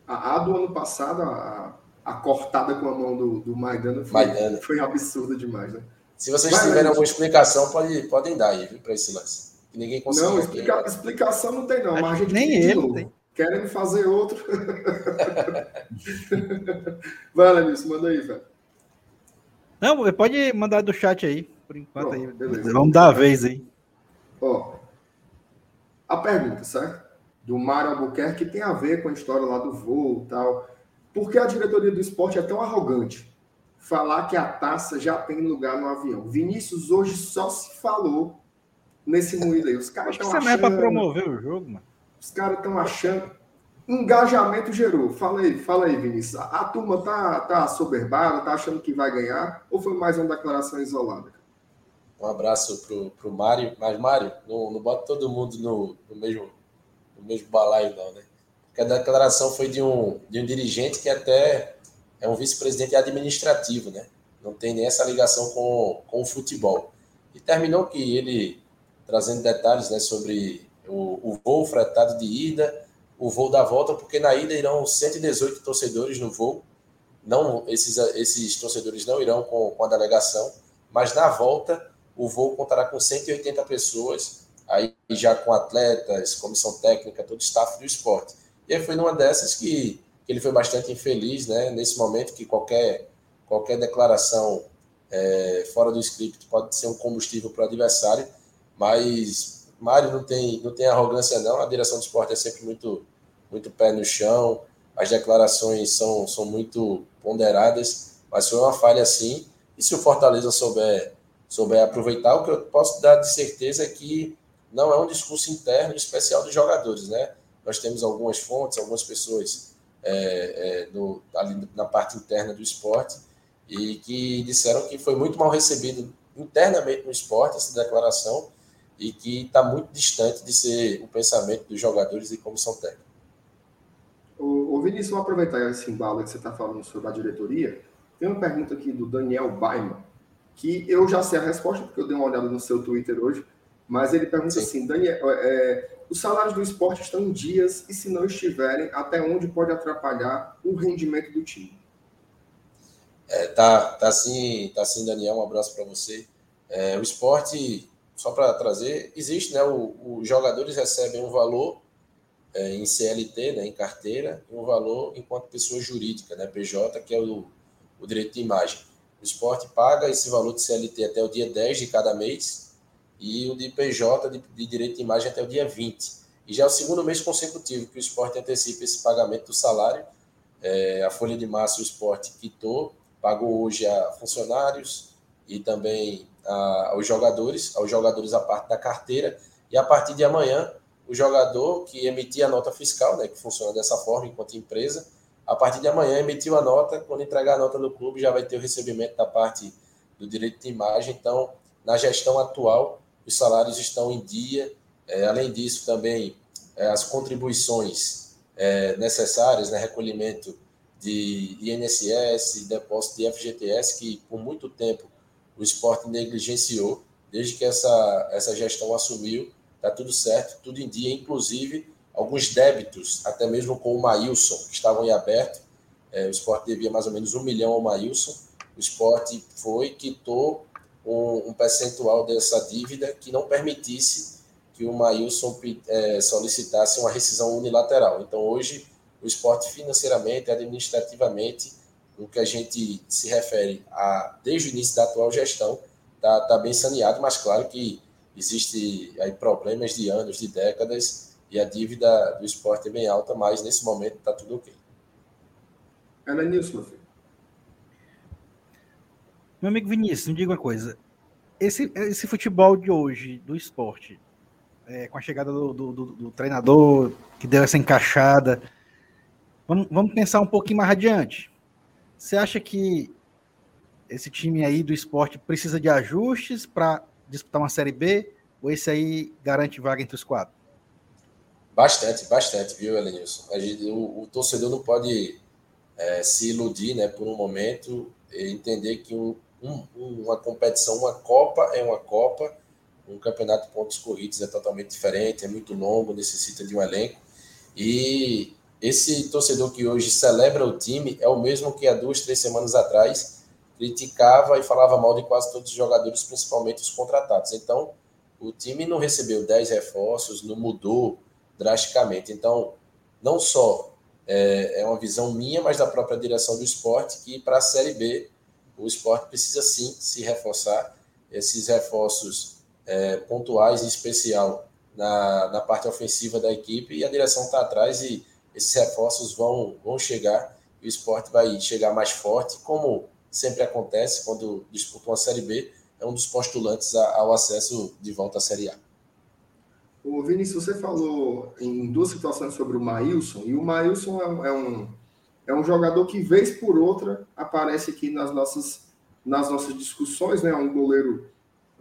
A, a do ano passado, a, a, cortada com a mão do, do Maidana foi, Maidana. foi absurda demais, né? Se vocês Vai, tiverem alguma explicação, pode, podem dar aí, para esse lance. Que ninguém consegue. Não, explica, explicação não tem, não. Mas a gente nem ele tem. Querem fazer outro. Vai, Lenilson, manda aí, velho. Não, pode mandar do chat aí, por enquanto aí. Beleza. Vamos dar a vez aí. Ó, a pergunta, certo? Do Mário Albuquerque tem a ver com a história lá do voo e tal. Por que a diretoria do esporte é tão arrogante? Falar que a taça já tem lugar no avião. Vinícius hoje só se falou nesse moído aí. Os caras estão achando... Isso não é para promover o jogo, mano. Os caras estão achando. Engajamento gerou. Fala aí, fala aí, Vinícius. A, turma tá, tá soberbada, tá achando que vai ganhar, ou foi mais uma declaração isolada? Um abraço pro, pro Mário. Mas, Mário, não, não bota todo mundo no, no, mesmo, no mesmo balaio, não, né? Porque a declaração foi de um, de um dirigente que até é um vice-presidente administrativo, né? Não tem nem essa ligação com, com o futebol. E terminou que ele, trazendo detalhes né, sobre o, o voo fretado de ida, o voo da volta, porque na ida irão 118 torcedores no voo. Não, esses, esses torcedores não irão com, com a delegação, mas na volta o voo contará com 180 pessoas, aí já com atletas, comissão técnica, todo o staff do esporte. E aí foi numa dessas que, ele foi bastante infeliz, né? Nesse momento que qualquer, qualquer declaração é, fora do script pode ser um combustível para o adversário, mas Mário não tem, não tem arrogância, não. A direção do esporte é sempre muito, muito pé no chão. As declarações são, são muito ponderadas, mas foi uma falha sim. E se o Fortaleza souber, souber aproveitar, o que eu posso dar de certeza é que não é um discurso interno especial dos jogadores, né? Nós temos algumas fontes, algumas pessoas é, é, no, ali na parte interna do esporte e que disseram que foi muito mal recebido internamente no esporte essa declaração e que está muito distante de ser o pensamento dos jogadores e comissão técnica. O, o Vinícius, vou aproveitar esse embalo que você está falando sobre a diretoria. Tem uma pergunta aqui do Daniel Baiman, que eu já sei a resposta, porque eu dei uma olhada no seu Twitter hoje, mas ele pergunta Sim. assim, Daniel, é, os salários do esporte estão em dias e se não estiverem, até onde pode atrapalhar o rendimento do time? É, tá, tá sim, tá sim, Daniel, um abraço para você. É, o esporte só para trazer, existe, né? Os jogadores recebem um valor é, em CLT, né, em carteira, e um valor enquanto pessoa jurídica, né, PJ, que é o, o direito de imagem. O esporte paga esse valor de CLT até o dia 10 de cada mês e o de PJ de, de direito de imagem até o dia 20. E já é o segundo mês consecutivo que o esporte antecipa esse pagamento do salário. É, a folha de março o esporte quitou, pagou hoje a funcionários e também a, aos jogadores, aos jogadores a parte da carteira, e a partir de amanhã, o jogador que emitia a nota fiscal, né, que funciona dessa forma enquanto empresa, a partir de amanhã emitiu a nota, quando entregar a nota no clube já vai ter o recebimento da parte do direito de imagem. Então, na gestão atual, os salários estão em dia. É, além disso, também é, as contribuições é, necessárias, né, recolhimento de INSS, depósito de FGTS, que por muito tempo o esporte negligenciou. Desde que essa, essa gestão assumiu, está tudo certo, tudo em dia, inclusive alguns débitos, até mesmo com o Maílson, que estavam em aberto. É, o esporte devia mais ou menos um milhão ao Maílson. O esporte foi, quitou um, um percentual dessa dívida que não permitisse que o Maílson é, solicitasse uma rescisão unilateral. Então, hoje, o esporte financeiramente, administrativamente, no que a gente se refere a desde o início da atual gestão, está tá bem saneado, mas claro que existe aí problemas de anos, de décadas, e a dívida do esporte é bem alta, mas nesse momento está tudo ok. Ela Nilson, meu filho. Meu amigo Vinícius, me diga uma coisa. esse, esse futebol de hoje, do esporte, é, com a chegada do, do, do, do, treinador que deu essa encaixada, vamos, vamos pensar um pouquinho mais adiante. Você acha que esse time aí do esporte precisa de ajustes para disputar uma Série B? Ou esse aí garante vaga entre os quatro? Bastante, bastante, viu, Elenilson? O, o torcedor não pode é, se iludir né, por um momento e entender que um, um, uma competição, uma Copa é uma Copa, um campeonato de pontos corridos é totalmente diferente, é muito longo, necessita de um elenco. E esse torcedor que hoje celebra o time é o mesmo que há duas, três semanas atrás criticava e falava mal de quase todos os jogadores, principalmente os contratados. Então, o time não recebeu 10 reforços, não mudou drasticamente. Então, não só é, é uma visão minha, mas da própria direção do esporte, que para a Série B o esporte precisa sim se reforçar. Esses reforços é, pontuais, em especial na, na parte ofensiva da equipe, e a direção está atrás e esses reforços vão, vão chegar e o esporte vai chegar mais forte, como sempre acontece quando disputa uma Série B, é um dos postulantes ao acesso de volta à Série A. O Vinícius, você falou em duas situações sobre o Maílson, e o Maílson é, é, um, é um jogador que, vez por outra, aparece aqui nas nossas, nas nossas discussões, né? É um goleiro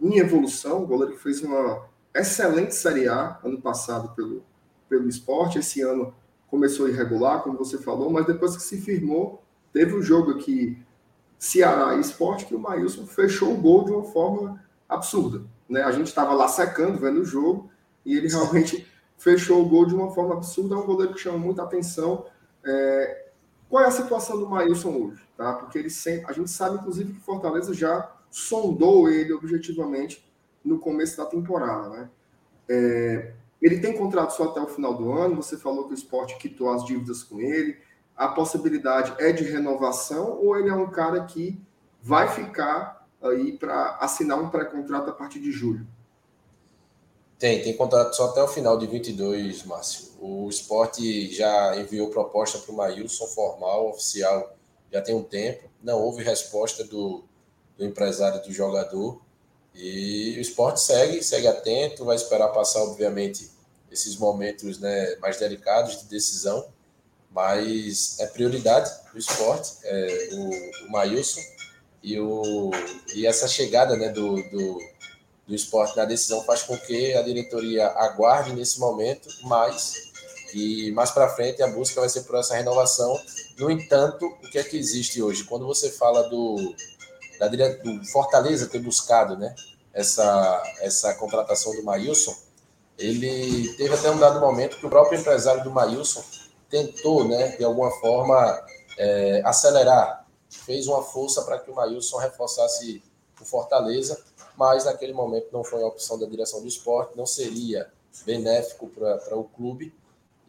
em evolução, um goleiro que fez uma excelente Série A ano passado pelo, pelo esporte, esse ano começou irregular, como você falou, mas depois que se firmou, teve um jogo aqui Ceará e Esporte, que o Maílson fechou o gol de uma forma absurda. Né? A gente estava lá secando, vendo o jogo, e ele realmente fechou o gol de uma forma absurda. É um goleiro que chama muita atenção. É... Qual é a situação do Maílson hoje? Tá? Porque ele sempre... a gente sabe, inclusive, que Fortaleza já sondou ele objetivamente no começo da temporada. Né? É... Ele tem contrato só até o final do ano. Você falou que o esporte quitou as dívidas com ele a possibilidade é de renovação ou ele é um cara que vai ficar aí para assinar um pré-contrato a partir de julho? Tem, tem contrato só até o final de 22, Márcio. O esporte já enviou proposta para o Maílson formal, oficial, já tem um tempo. Não houve resposta do, do empresário do jogador. E o esporte segue, segue atento, vai esperar passar, obviamente, esses momentos né, mais delicados de decisão mas é prioridade do esporte, é, o, o Maílson e, e essa chegada né, do, do, do esporte na decisão faz com que a diretoria aguarde nesse momento, mas e mais para frente a busca vai ser por essa renovação. No entanto, o que é que existe hoje? Quando você fala do, da, do Fortaleza ter buscado né, essa, essa contratação do Maílson, ele teve até um dado momento que o próprio empresário do Maílson tentou, né, de alguma forma, é, acelerar, fez uma força para que o Maílson reforçasse o Fortaleza, mas naquele momento não foi a opção da direção do esporte, não seria benéfico para o clube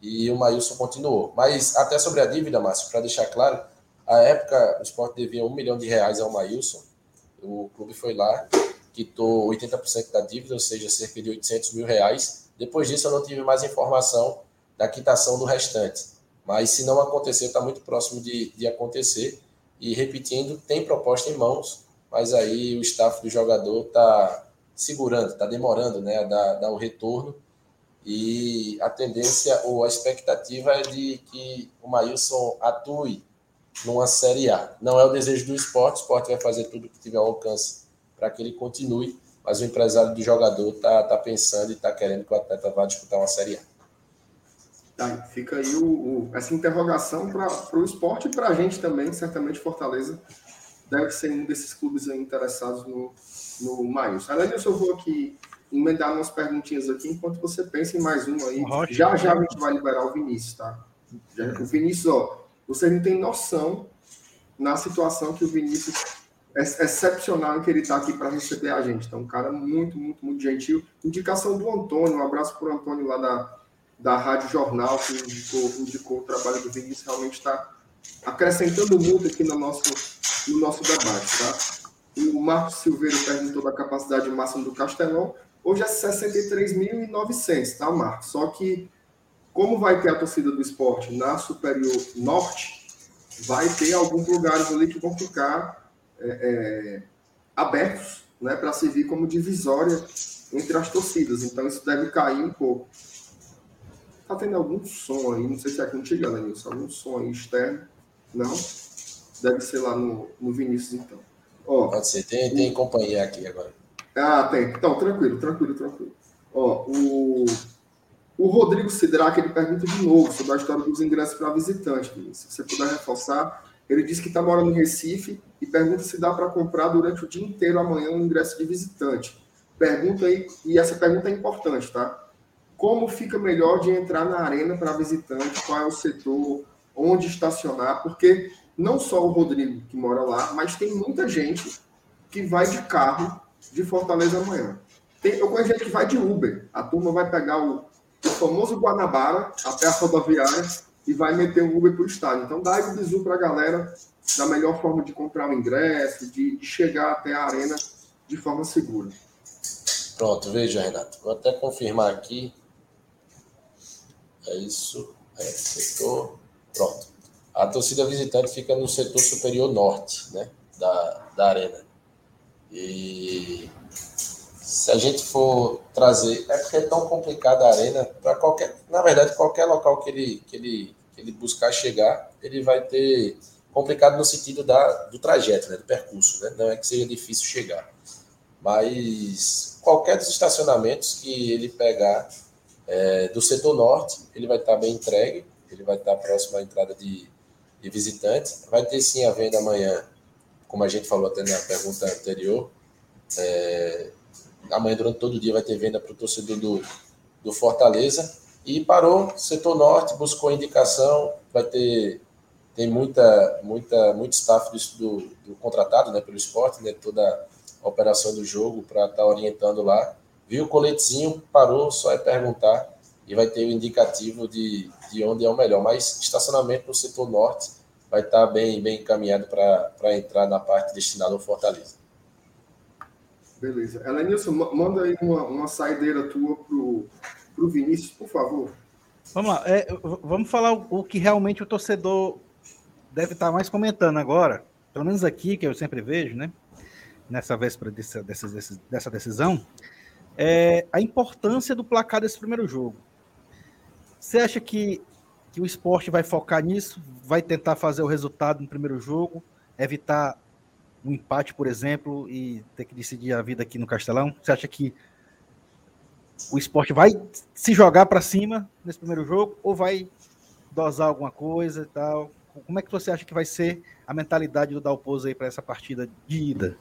e o Maílson continuou. Mas até sobre a dívida, Márcio, para deixar claro, a época o esporte devia um milhão de reais ao Maílson, o clube foi lá, quitou 80% da dívida, ou seja, cerca de 800 mil reais. Depois disso eu não tive mais informação da quitação do restante. Mas se não acontecer, está muito próximo de, de acontecer. E repetindo, tem proposta em mãos, mas aí o staff do jogador está segurando, está demorando né, a dar, dar o retorno. E a tendência ou a expectativa é de que o Maílson atue numa Série A. Não é o desejo do esporte, o esporte vai fazer tudo que tiver ao alcance para que ele continue, mas o empresário do jogador está tá pensando e está querendo que o atleta vá disputar uma Série A. Tá, fica aí o, o, essa interrogação para o esporte e para a gente também, certamente Fortaleza deve ser um desses clubes interessados no, no Maílson. Além disso, eu vou aqui emendar umas perguntinhas aqui enquanto você pensa em mais uma aí. Rocha, já já a gente vai liberar o Vinícius, tá? Já, o Vinícius, ó, você não tem noção na situação que o Vinícius excepcional em que ele está aqui para receber a gente. Então, um cara muito, muito, muito gentil. Indicação do Antônio, um abraço para o Antônio lá da da Rádio Jornal, que indicou, indicou o trabalho do Vinícius, realmente está acrescentando muito aqui no nosso, no nosso debate. Tá? O Marcos Silveira perguntou da capacidade máxima do Castelão. Hoje é 63.900, tá, Marcos? Só que, como vai ter a torcida do esporte na Superior Norte, vai ter alguns lugares ali que vão ficar é, é, abertos né, para servir como divisória entre as torcidas. Então isso deve cair um pouco. Tá tendo algum som aí, não sei se é contigo, Alenilson, algum som aí externo? Não? Deve ser lá no, no Vinícius, então. Ó, Pode ser, tem, tem companhia aqui agora. Ah, tem. Então, tranquilo, tranquilo, tranquilo. Ó, o, o Rodrigo Sidraque, ele pergunta de novo sobre a história dos ingressos para visitante. Se você puder reforçar, ele disse que está morando em Recife e pergunta se dá para comprar durante o dia inteiro amanhã um ingresso de visitante. Pergunta aí, e essa pergunta é importante, tá? Como fica melhor de entrar na arena para visitante? Qual é o setor? Onde estacionar? Porque não só o Rodrigo que mora lá, mas tem muita gente que vai de carro de Fortaleza amanhã. Tem, eu conheço gente que vai de Uber. A turma vai pegar o, o famoso Guanabara até a rodoviária e vai meter o Uber para o estádio. Então dá o bizu para a galera da melhor forma de comprar o ingresso, de, de chegar até a arena de forma segura. Pronto, veja, Renato. Vou até confirmar aqui. É isso. É, setor. Pronto. A torcida visitante fica no setor superior norte, né? Da, da arena. E se a gente for trazer, é porque é tão complicada a arena para qualquer, na verdade, qualquer local que ele, que ele, ele buscar chegar, ele vai ter complicado no sentido da, do trajeto, né, do percurso, né? Não é que seja difícil chegar, mas qualquer dos estacionamentos que ele pegar é, do setor norte, ele vai estar bem entregue, ele vai estar próximo à entrada de, de visitante, vai ter sim a venda amanhã, como a gente falou até na pergunta anterior, é, amanhã, durante todo o dia, vai ter venda para o torcedor do, do Fortaleza. E parou, setor norte, buscou indicação, vai ter tem muita, muita, muito staff do, do, do contratado né, pelo esporte, né, toda a operação do jogo para estar tá orientando lá. Viu o coletezinho, parou, só é perguntar e vai ter o indicativo de, de onde é o melhor. Mas estacionamento no setor norte vai estar tá bem, bem encaminhado para entrar na parte destinada ao Fortaleza. Beleza. Elenilson, manda aí uma, uma saideira tua pro, pro Vinícius, por favor. Vamos lá. É, vamos falar o, o, que realmente o torcedor deve estar mais comentando agora, pelo menos aqui, que eu sempre vejo, né? Nessa véspera dessa, dessa, dessa decisão, é a importância do placar desse primeiro jogo. Você acha que, que o esporte vai focar nisso? Vai tentar fazer o resultado no primeiro jogo? Evitar um empate, por exemplo, e ter que decidir a vida aqui no Castelão? Você acha que o esporte vai se jogar para cima nesse primeiro jogo ou vai dosar alguma coisa e tal? Como é que você acha que vai ser a mentalidade do Dalpozo aí para essa partida de ida?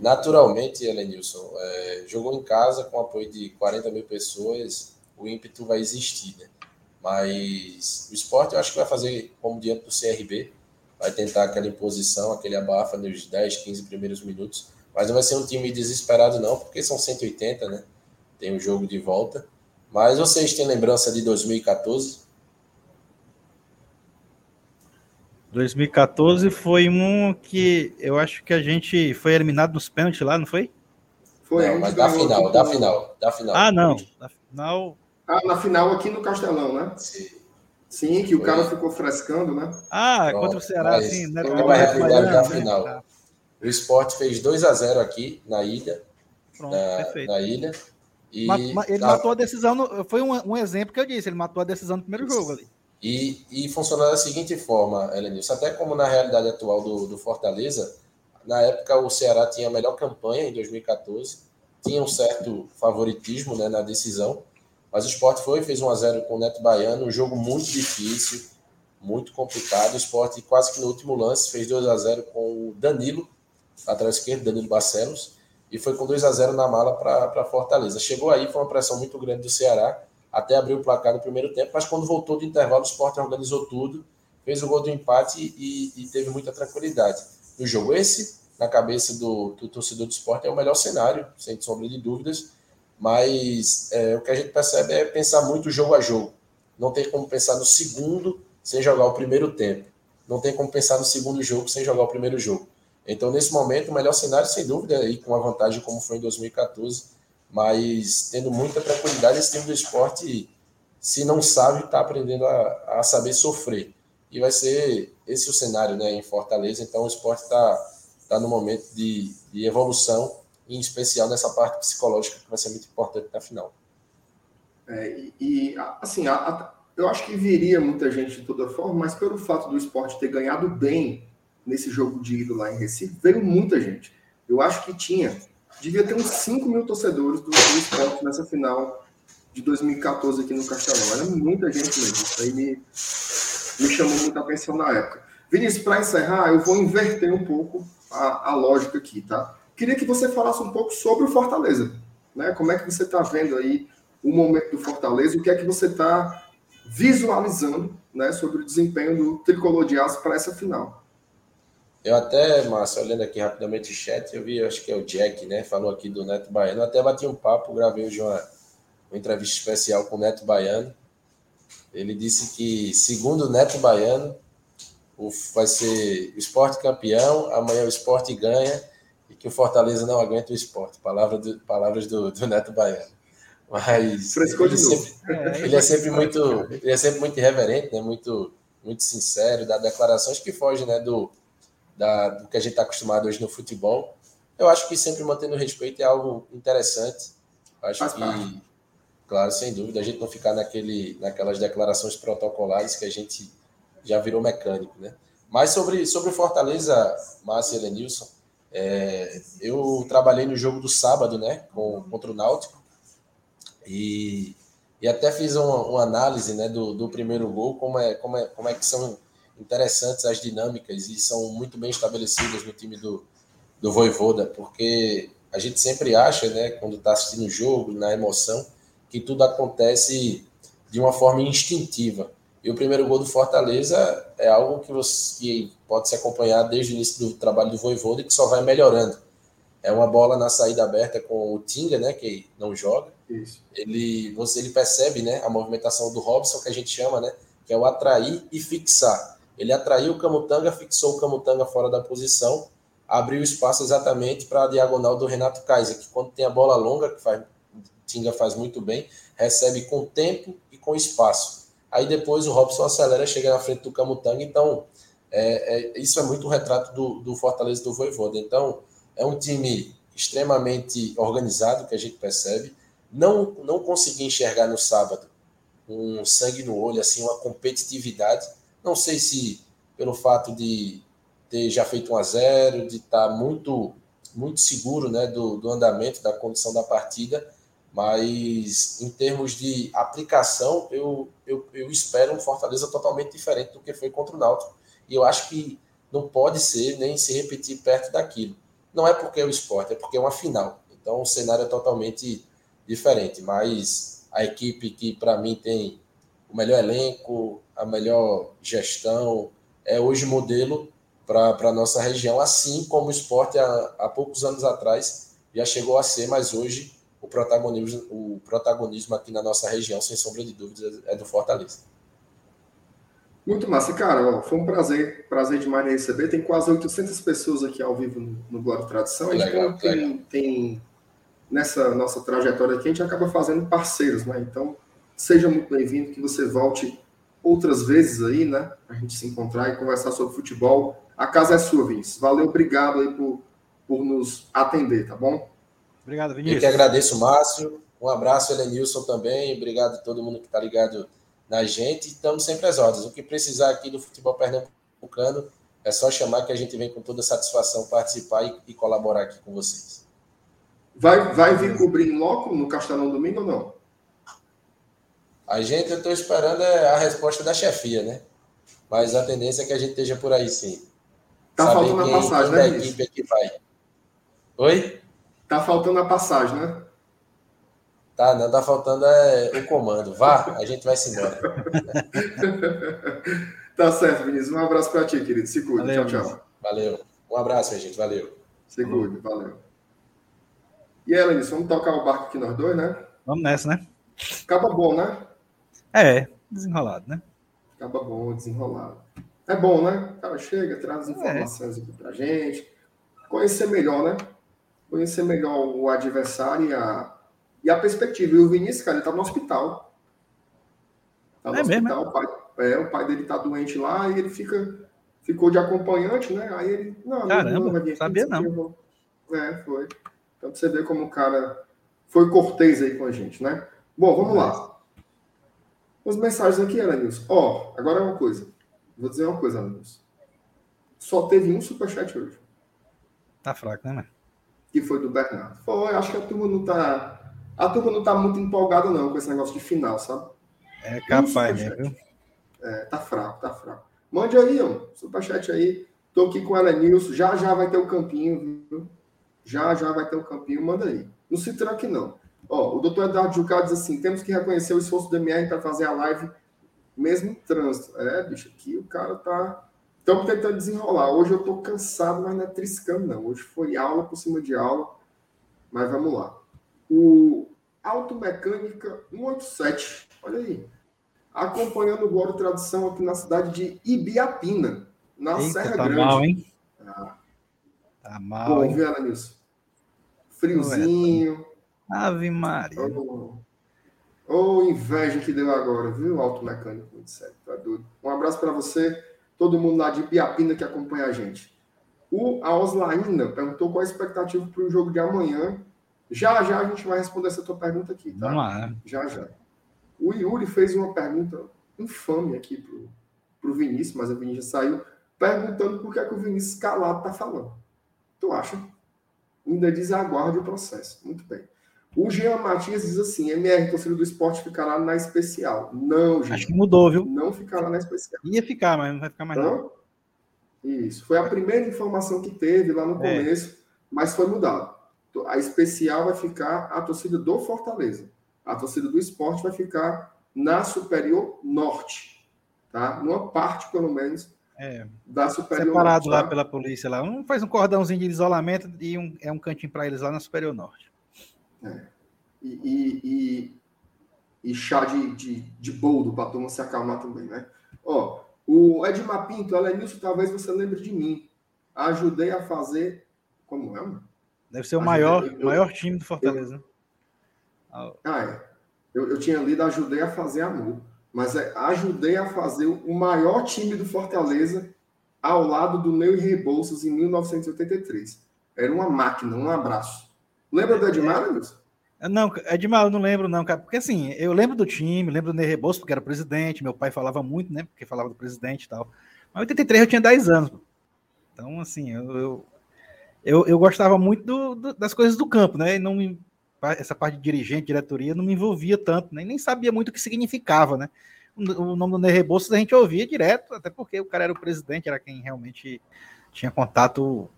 Naturalmente, Elenilson, é, jogou em casa com apoio de 40 mil pessoas, o ímpeto vai existir, né? Mas o esporte eu acho que vai fazer como diante do CRB, vai tentar aquela imposição, aquele abafa nos 10, 15 primeiros minutos. Mas não vai ser um time desesperado, não, porque são 180, né? Tem o um jogo de volta. Mas vocês têm lembrança de 2014? 2014 foi um que eu acho que a gente foi eliminado nos pênaltis lá, não foi? Foi, não, mas da final, da final, da final. Ah, não. Da final. Ah, na final aqui no Castelão, né? Sim. Sim, que o cara ficou frescando, né? Ah, Pronto, contra o Ceará, sim. Né? A realidade da final. O esporte fez 2 a 0 aqui na ilha. Pronto, na, perfeito. Na ilha. E ele matou a decisão, no, foi um, um, exemplo que eu disse, ele matou a decisão no primeiro jogo ali. E, e funcionou da seguinte forma, Helenilson, até como na realidade atual do, do Fortaleza, na época o Ceará tinha a melhor campanha em 2014, tinha um certo favoritismo né, na decisão, mas o esporte foi, fez 1 a 0 com o Neto Baiano, um jogo muito difícil, muito complicado. O esporte quase que no último lance fez 2 a 0 com o Danilo, atrás esquerdo, Danilo Barcelos, e foi com 2 a 0 na mala para Fortaleza. Chegou aí, foi uma pressão muito grande do Ceará, até abrir o placar no primeiro tempo, mas quando voltou do intervalo, o esporte organizou tudo, fez o gol do empate e, e teve muita tranquilidade. No jogo esse, na cabeça do, do torcedor do esporte, é o melhor cenário, sem sombra de dúvidas mas é, o que a gente percebe é pensar muito jogo a jogo. Não tem como pensar no segundo sem jogar o primeiro tempo. Não tem como pensar no segundo jogo sem jogar o primeiro jogo. Então, nesse momento, o melhor cenário, sem dúvida, aí com a vantagem como foi em 2014, mas tendo muita tranquilidade, esse time do esporte, se não sabe, está aprendendo a, a, saber sofrer. E vai ser esse o cenário né, em Fortaleza. Então, o esporte está tá no momento de, de evolução, em especial nessa parte psicológica que vai ser muito importante na final. É, e, assim, a, a, eu acho que viria muita gente de toda forma, mas pelo fato do esporte ter ganhado bem nesse jogo de ida lá em Recife, veio muita gente. Eu acho que tinha, devia ter uns 5 mil torcedores do, do esporte nessa final de 2014 aqui no Castelão. Era muita gente mesmo. Isso aí me, me chamou muita atenção na época. Vinícius, para encerrar, eu vou inverter um pouco a, a lógica aqui, tá? Queria que você falasse um pouco sobre o Fortaleza. Né? Como é que você está vendo aí o momento do Fortaleza? O que é que você está visualizando né, sobre o desempenho do Tricolor de Aço para essa final? Eu até, Márcio, olhando aqui rapidamente o chat, eu vi, acho que é o Jack, né? Falou aqui do Neto Baiano. Eu até bati um papo, gravei hoje uma, uma entrevista especial com o Neto Baiano. Ele disse que, segundo o Neto Baiano, o, vai ser o esporte campeão, amanhã o esporte ganha e que o Fortaleza não aguenta o esporte. Palavra do, palavras do, do Neto Baiano. Mas ele, sempre, é, ele é sempre muito, ele é sempre muito irreverente, né? Muito, muito sincero, dá declarações que fogem, né? Do, da, do que a gente está acostumado hoje no futebol. Eu acho que sempre mantendo respeito é algo interessante. Acho Faz que, parte. claro, sem dúvida, a gente não ficar naquele, naquelas declarações protocolares que a gente já virou mecânico, né? Mas sobre, sobre o Fortaleza, Márcio e Elenilson, é, eu trabalhei no jogo do sábado, né, com, contra o Náutico, e, e até fiz uma, uma análise né, do, do primeiro gol, como é, como, é, como é que são interessantes as dinâmicas e são muito bem estabelecidas no time do, do Voivoda, porque a gente sempre acha, né, quando está assistindo o jogo, na emoção, que tudo acontece de uma forma instintiva. E o primeiro gol do Fortaleza é algo que, você, que pode se acompanhar desde o início do trabalho do Voivoda e que só vai melhorando. É uma bola na saída aberta com o Tinga, né, que não joga. Isso. Ele, você, ele percebe né, a movimentação do Robson, que a gente chama, né, que é o atrair e fixar. Ele atraiu o Camutanga, fixou o Camutanga fora da posição, abriu espaço exatamente para a diagonal do Renato Kaiser, que quando tem a bola longa, que faz, Tinga faz muito bem, recebe com tempo e com espaço. Aí depois o Robson acelera, chega na frente do Camutanga, então é, é, isso é muito um retrato do, do Fortaleza do Voivoda. Então é um time extremamente organizado, que a gente percebe. Não, não consegui enxergar no sábado um sangue no olho, assim, uma competitividade não sei se pelo fato de ter já feito um a zero, de estar tá muito muito seguro né, do, do andamento, da condição da partida, mas em termos de aplicação, eu, eu, eu espero um Fortaleza totalmente diferente do que foi contra o Náutico. E eu acho que não pode ser nem se repetir perto daquilo. Não é porque é o esporte, é porque é uma final. Então o cenário é totalmente diferente. Mas a equipe que, para mim, tem o melhor elenco, a melhor gestão, é hoje modelo para a nossa região, assim como o esporte há, há poucos anos atrás já chegou a ser, mas hoje o protagonismo, o protagonismo aqui na nossa região, sem sombra de dúvidas, é do Fortaleza. Muito massa, cara. Ó, foi um prazer, prazer demais receber. Tem quase 800 pessoas aqui ao vivo no, no Glória Tradição. Legal, tem, legal. tem, nessa nossa trajetória aqui, a gente acaba fazendo parceiros, né? Então, seja muito bem-vindo, que você volte outras vezes aí, né? A gente se encontrar e conversar sobre futebol. A casa é sua, Vinícius. Valeu, obrigado aí por, por nos atender, tá bom? Obrigado, Vinícius. Eu que agradeço, Márcio. Um abraço, Elenilson, também. Obrigado a todo mundo que está ligado na gente. Estamos sempre às ordens. O que precisar aqui do futebol pernambucano é só chamar que a gente vem com toda satisfação participar e, e colaborar aqui com vocês. Vai, vai vir cobrir em loco no Castelão domingo ou não? A gente, eu estou esperando é a resposta da chefia, né? Mas a tendência é que a gente esteja por aí, sim. Tá Saber faltando a passagem, né? equipe aqui vai. Oi? Tá faltando a passagem, né? Tá, não, tá faltando é, o comando. Vá, a gente vai se embora. tá certo, Vinícius. Um abraço para ti, querido. Se cuide. Valeu, tchau, tchau. Valeu. Um abraço, minha gente. Valeu. Se cuide, valeu. E aí, Vinícius, vamos tocar o barco aqui nós dois, né? Vamos nessa, né? Acaba bom, né? É, desenrolado, né? Acaba bom, desenrolado. É bom, né? O cara chega, traz as informações é. aqui pra gente. Conhecer melhor, né? Conhecer melhor o adversário e a, e a perspectiva. E o Vinícius, cara, ele tá no hospital. Tá no é hospital, mesmo? O, pai, é, o pai dele tá doente lá e ele fica, ficou de acompanhante, né? Aí ele. Não, Caramba, não, não sabia não. É, foi. Então você vê como o cara foi cortês aí com a gente, né? Bom, vamos lá. As mensagens aqui, Elenilson. Ó, oh, agora é uma coisa. Vou dizer uma coisa, Elenilson. Só teve um superchat hoje. Tá fraco, né, mano? Que foi do Bernardo. Foi, acho que a turma não tá. A turma não tá muito empolgada, não, com esse negócio de final, sabe? É capaz, né, viu? É, tá fraco, tá fraco. Mande aí, ó. Superchat aí. Tô aqui com o Elenilson. Já já vai ter o campinho, viu? Já já vai ter o campinho. Manda aí. Não se tranque, não. Ó, o doutor Eduardo Jucá diz assim: temos que reconhecer o esforço do MR para fazer a live mesmo em trânsito. É, bicho, aqui o cara tá. Estamos tentando desenrolar. Hoje eu tô cansado, mas não é triscando, não. Hoje foi aula por cima de aula. Mas vamos lá. O Automecânica 187, olha aí. Acompanhando o Glória Tradição aqui na cidade de Ibiapina, na Eita, Serra tá Grande. Mal, hein? Ah. Tá mal. Bom, viu, Nisso? Friozinho. Ave Maria. Ô, oh, inveja que deu agora, viu, Auto Mecânico 27, tá doido. Um abraço para você, todo mundo lá de Piapina que acompanha a gente. O, a Oslaína perguntou qual a expectativa para o jogo de amanhã. Já, já a gente vai responder essa tua pergunta aqui, tá? Vamos lá. Já, já. O Yuri fez uma pergunta infame aqui pro, pro Vinícius, mas a Vinícius já saiu, perguntando por que, é que o Vinícius calado tá falando. Tu acha? Ainda desaguarde o processo. Muito bem. O Jean Matias diz assim: MR, torcedor do esporte ficará na especial. Não, gente. Acho que mudou, viu? Não ficará na especial. Ia ficar, mas não vai ficar mais não. não. Isso. Foi a primeira informação que teve lá no é. começo, é. mas foi mudado. A especial vai ficar a torcida do Fortaleza. A torcida do esporte vai ficar na Superior Norte. Tá? Numa parte, pelo menos, é. da Superior Separado Norte. Separado lá tá? pela polícia lá. Um faz um cordãozinho de isolamento e um, é um cantinho para eles lá na Superior Norte. É. E, e, e, e, chá de, de, de boldo para a turma se acalmar também, né? Ó, o Edmar Pinto, Elenilson, talvez você lembre de mim. Ajudei a fazer. Como é, mano? Deve ser o maior, eu, maior time do Fortaleza. Eu, ah, é. Eu, eu tinha lido, ajudei a fazer amor. Mas é, ajudei a fazer o maior time do Fortaleza ao lado do Ney Rebouças em 1983. Era uma máquina, um abraço. Lembra do Edmar, não, Edmar, eu não lembro, não, cara. Porque assim, eu lembro do time, lembro do Ney Rebouças, porque era presidente, meu pai falava muito, né? Porque falava do presidente e tal. Mas em 83 eu tinha 10 anos. Então, assim, eu, eu, eu, eu gostava muito do, do, das coisas do campo, né? E não me, essa parte de dirigente, diretoria, não me envolvia tanto, né? nem sabia muito o que significava, né? O, o nome do Ney Rebouças a gente ouvia direto, até porque o cara era o presidente, era quem realmente tinha contato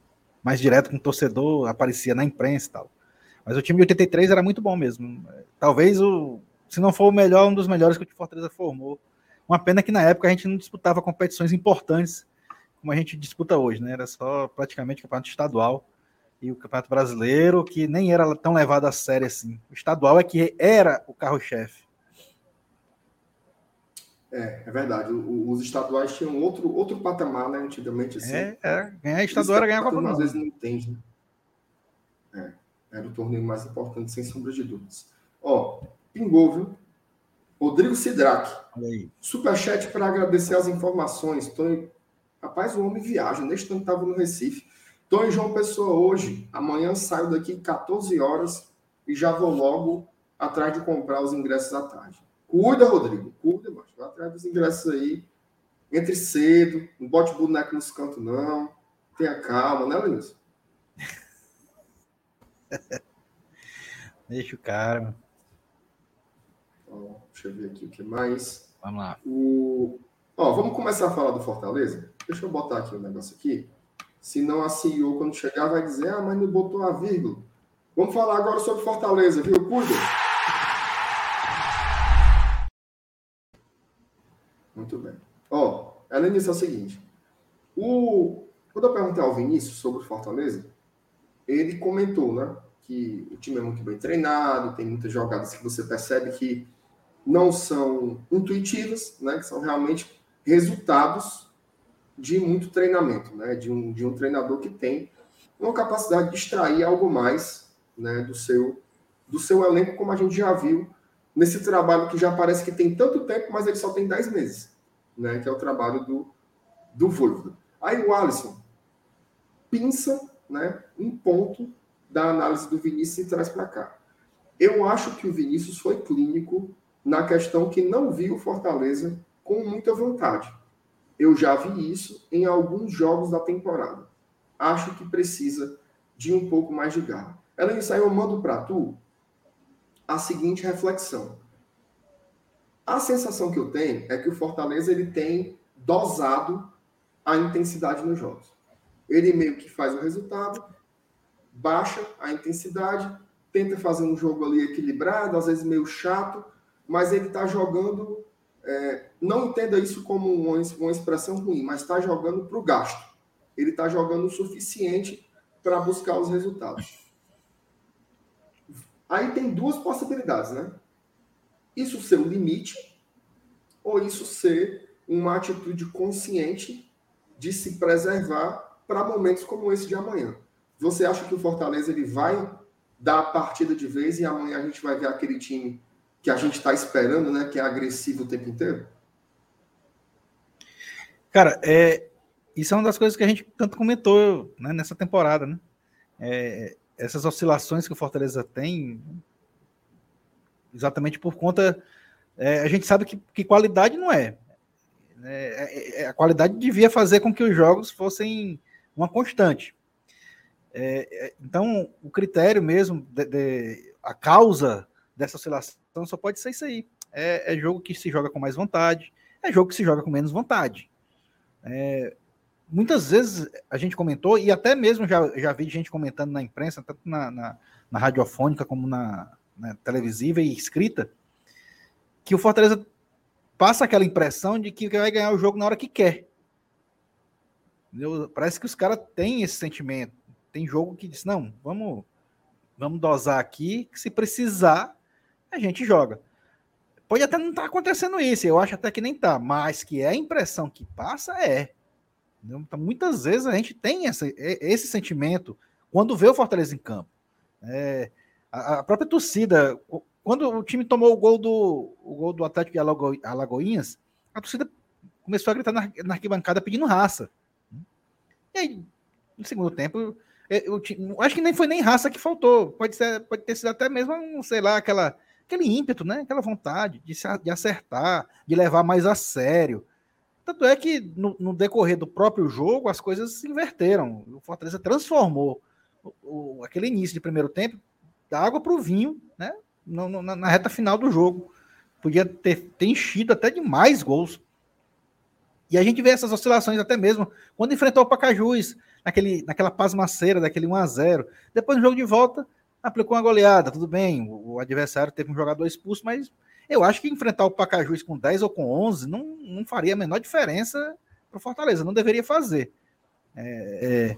mais direto com o torcedor, aparecia na imprensa e tal. Mas o time de 83 era muito bom mesmo. Talvez o, se não for o melhor, um dos melhores que o Fortaleza formou. Uma pena que na época a gente não disputava competições importantes como a gente disputa hoje, né? Era só praticamente campeonato estadual e o campeonato brasileiro, que nem era tão levado a sério assim. O estadual é que era o carro-chefe. É, é verdade. O, os estaduais tinham outro, outro patamar, né? Antigamente, assim. É, é. ganhar estadual era ganhar a Copa Às vezes não entende, né? É. Era o torneio mais importante, sem sombra de dúvidas. Ó, pingou, viu? Rodrigo Sidraque. Superchat para agradecer as informações. Tony... Rapaz, o homem viaja. Neste ano estava no Recife. Estou em João Pessoa hoje. Amanhã saio daqui 14 horas e já vou logo atrás de comprar os ingressos à tarde. Cuida, Rodrigo. Cuida, mas vai atrás dos ingressos aí. Entre cedo. Não bote boneco nos cantos, não. Tenha calma, né, Lenilson? Deixa o cara. Ó, deixa eu ver aqui o que mais. Vamos lá. O... Ó, vamos começar a falar do Fortaleza? Deixa eu botar aqui o um negócio aqui. Senão a CEO, quando chegar, vai dizer: ah, mas não botou a vírgula. Vamos falar agora sobre Fortaleza, viu? Cuida. Muito bem. Ó, ela iniciou é o seguinte. O... Quando eu perguntei ao Vinícius sobre Fortaleza, ele comentou, né? Que o time é muito bem treinado, tem muitas jogadas que você percebe que não são intuitivas, né? Que são realmente resultados de muito treinamento, né? De um, de um treinador que tem uma capacidade de extrair algo mais, né? Do seu do seu elenco, como a gente já viu nesse trabalho que já parece que tem tanto tempo, mas ele só tem 10 meses, né? Que é o trabalho do do Voivoda. Aí o Alisson pinça né, um ponto da análise do Vinícius e traz para cá. Eu acho que o Vinícius foi clínico na questão que não viu o Fortaleza com muita vontade. Eu já vi isso em alguns jogos da temporada. Acho que precisa de um pouco mais de garra. Ela saiu, eu mando para tu a seguinte reflexão. A sensação que eu tenho é que o Fortaleza ele tem dosado a intensidade nos jogos. Ele meio que faz o resultado, baixa a intensidade, tenta fazer um jogo ali equilibrado, às vezes meio chato, mas ele está jogando. É, não entenda isso como uma, uma expressão ruim, mas está jogando para o gasto. Ele está jogando o suficiente para buscar os resultados. Aí tem duas possibilidades, né? Isso ser o limite, ou isso ser uma atitude consciente de se preservar para momentos como esse de amanhã. Você acha que o Fortaleza ele vai dar a partida de vez e amanhã a gente vai ver aquele time que a gente está esperando, né? Que é agressivo o tempo inteiro? Cara, é, isso é uma das coisas que a gente tanto comentou né, nessa temporada, né? É, essas oscilações que o Fortaleza tem, exatamente por conta. É, a gente sabe que, que qualidade não é. É, é, é. A qualidade devia fazer com que os jogos fossem uma constante. É, é, então, o critério mesmo, de, de, a causa dessa oscilação só pode ser isso aí. É, é, jogo que se joga com mais vontade, é jogo que se joga com menos vontade. É, muitas vezes a gente comentou, e até mesmo já, já vi gente comentando na imprensa, tanto na, na, na radiofônica como na, na, televisiva e escrita, que o Fortaleza passa aquela impressão de que vai ganhar o jogo na hora que quer. Entendeu? Parece que os caras têm esse sentimento. Tem jogo que diz, não, vamos, vamos dosar aqui, que se precisar, a gente joga. Pode até não estar tá acontecendo isso, eu acho até que nem tá, mas que é a impressão que passa, é. Então, muitas vezes a gente tem essa, esse sentimento quando vê o Fortaleza em campo. É, a, própria torcida, quando o time tomou o gol do, o gol do Atlético de Alago, Alagoinhas, a torcida começou a gritar na, na arquibancada pedindo raça. E aí, no segundo tempo, eu, eu, acho que nem foi nem raça que faltou. Pode, ser, pode ter sido até mesmo, sei lá, aquela, aquele ímpeto, né? Aquela vontade de, se, de acertar, de levar mais a sério. Tanto é que no, no, decorrer do próprio jogo as coisas se inverteram. O Fortaleza transformou o, o, aquele início de primeiro tempo da água para o vinho, né? No, na, na, reta final do jogo. Podia ter, ter enchido até de mais gols. E a gente vê essas oscilações até mesmo quando enfrentou o Pacajus naquele, naquela pasmaceira daquele 1 a 0 Depois no jogo de volta, aplicou uma goleada, tudo bem, o, adversário teve um jogador expulso, mas eu acho que enfrentar o Pacajus com 10 ou com 11 não, não faria a menor diferença para o Fortaleza, não deveria fazer. É, é,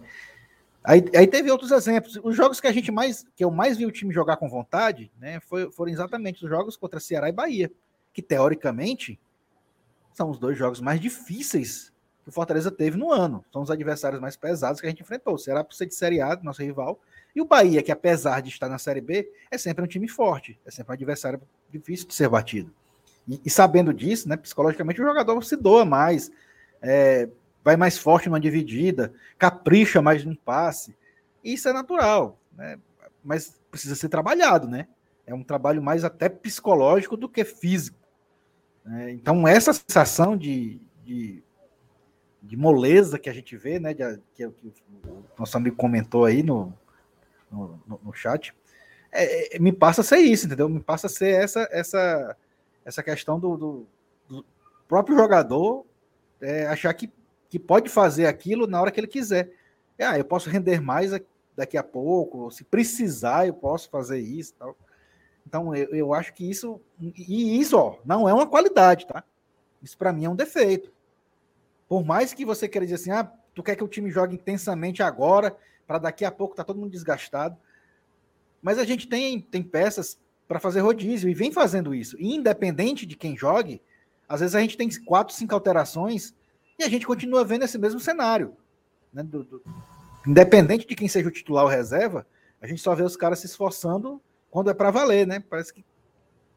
aí, aí, teve outros exemplos. Os jogos que a gente mais, que eu mais vi o time jogar com vontade, né, foi, foram exatamente os jogos contra Ceará e Bahia, que teoricamente são os dois jogos mais difíceis que o Fortaleza teve no ano. São os adversários mais pesados que a gente enfrentou. O Ceará por ser de Série A, nosso rival, e o Bahia, que apesar de estar na Série B, é sempre um time forte, é sempre um adversário difícil de ser batido. E, e sabendo disso, né, psicologicamente o jogador se doa mais, é, vai mais forte numa dividida, capricha mais num passe. Isso é natural, né? mas precisa ser trabalhado, né? É um trabalho mais até psicológico do que físico. Né? Então, essa sensação de, de de moleza que a gente vê, né? De, que, que, o nosso amigo comentou aí no, no, no chat, é, é, me passa a ser isso, entendeu? Me passa a ser essa essa, essa questão do, do, do próprio jogador é, achar que, que pode fazer aquilo na hora que ele quiser. É, ah, eu posso render mais daqui a pouco, se precisar, eu posso fazer isso tal. Então, eu, eu acho que isso. E isso, ó, não é uma qualidade, tá? Isso para mim é um defeito. Por mais que você queira dizer assim, ah, tu quer que o time jogue intensamente agora, para daqui a pouco tá todo mundo desgastado. Mas a gente tem, tem peças para fazer rodízio e vem fazendo isso. E independente de quem jogue, às vezes a gente tem quatro, cinco alterações e a gente continua vendo esse mesmo cenário. Né? Do, do, independente de quem seja o titular ou reserva, a gente só vê os caras se esforçando quando é para valer, né? Parece que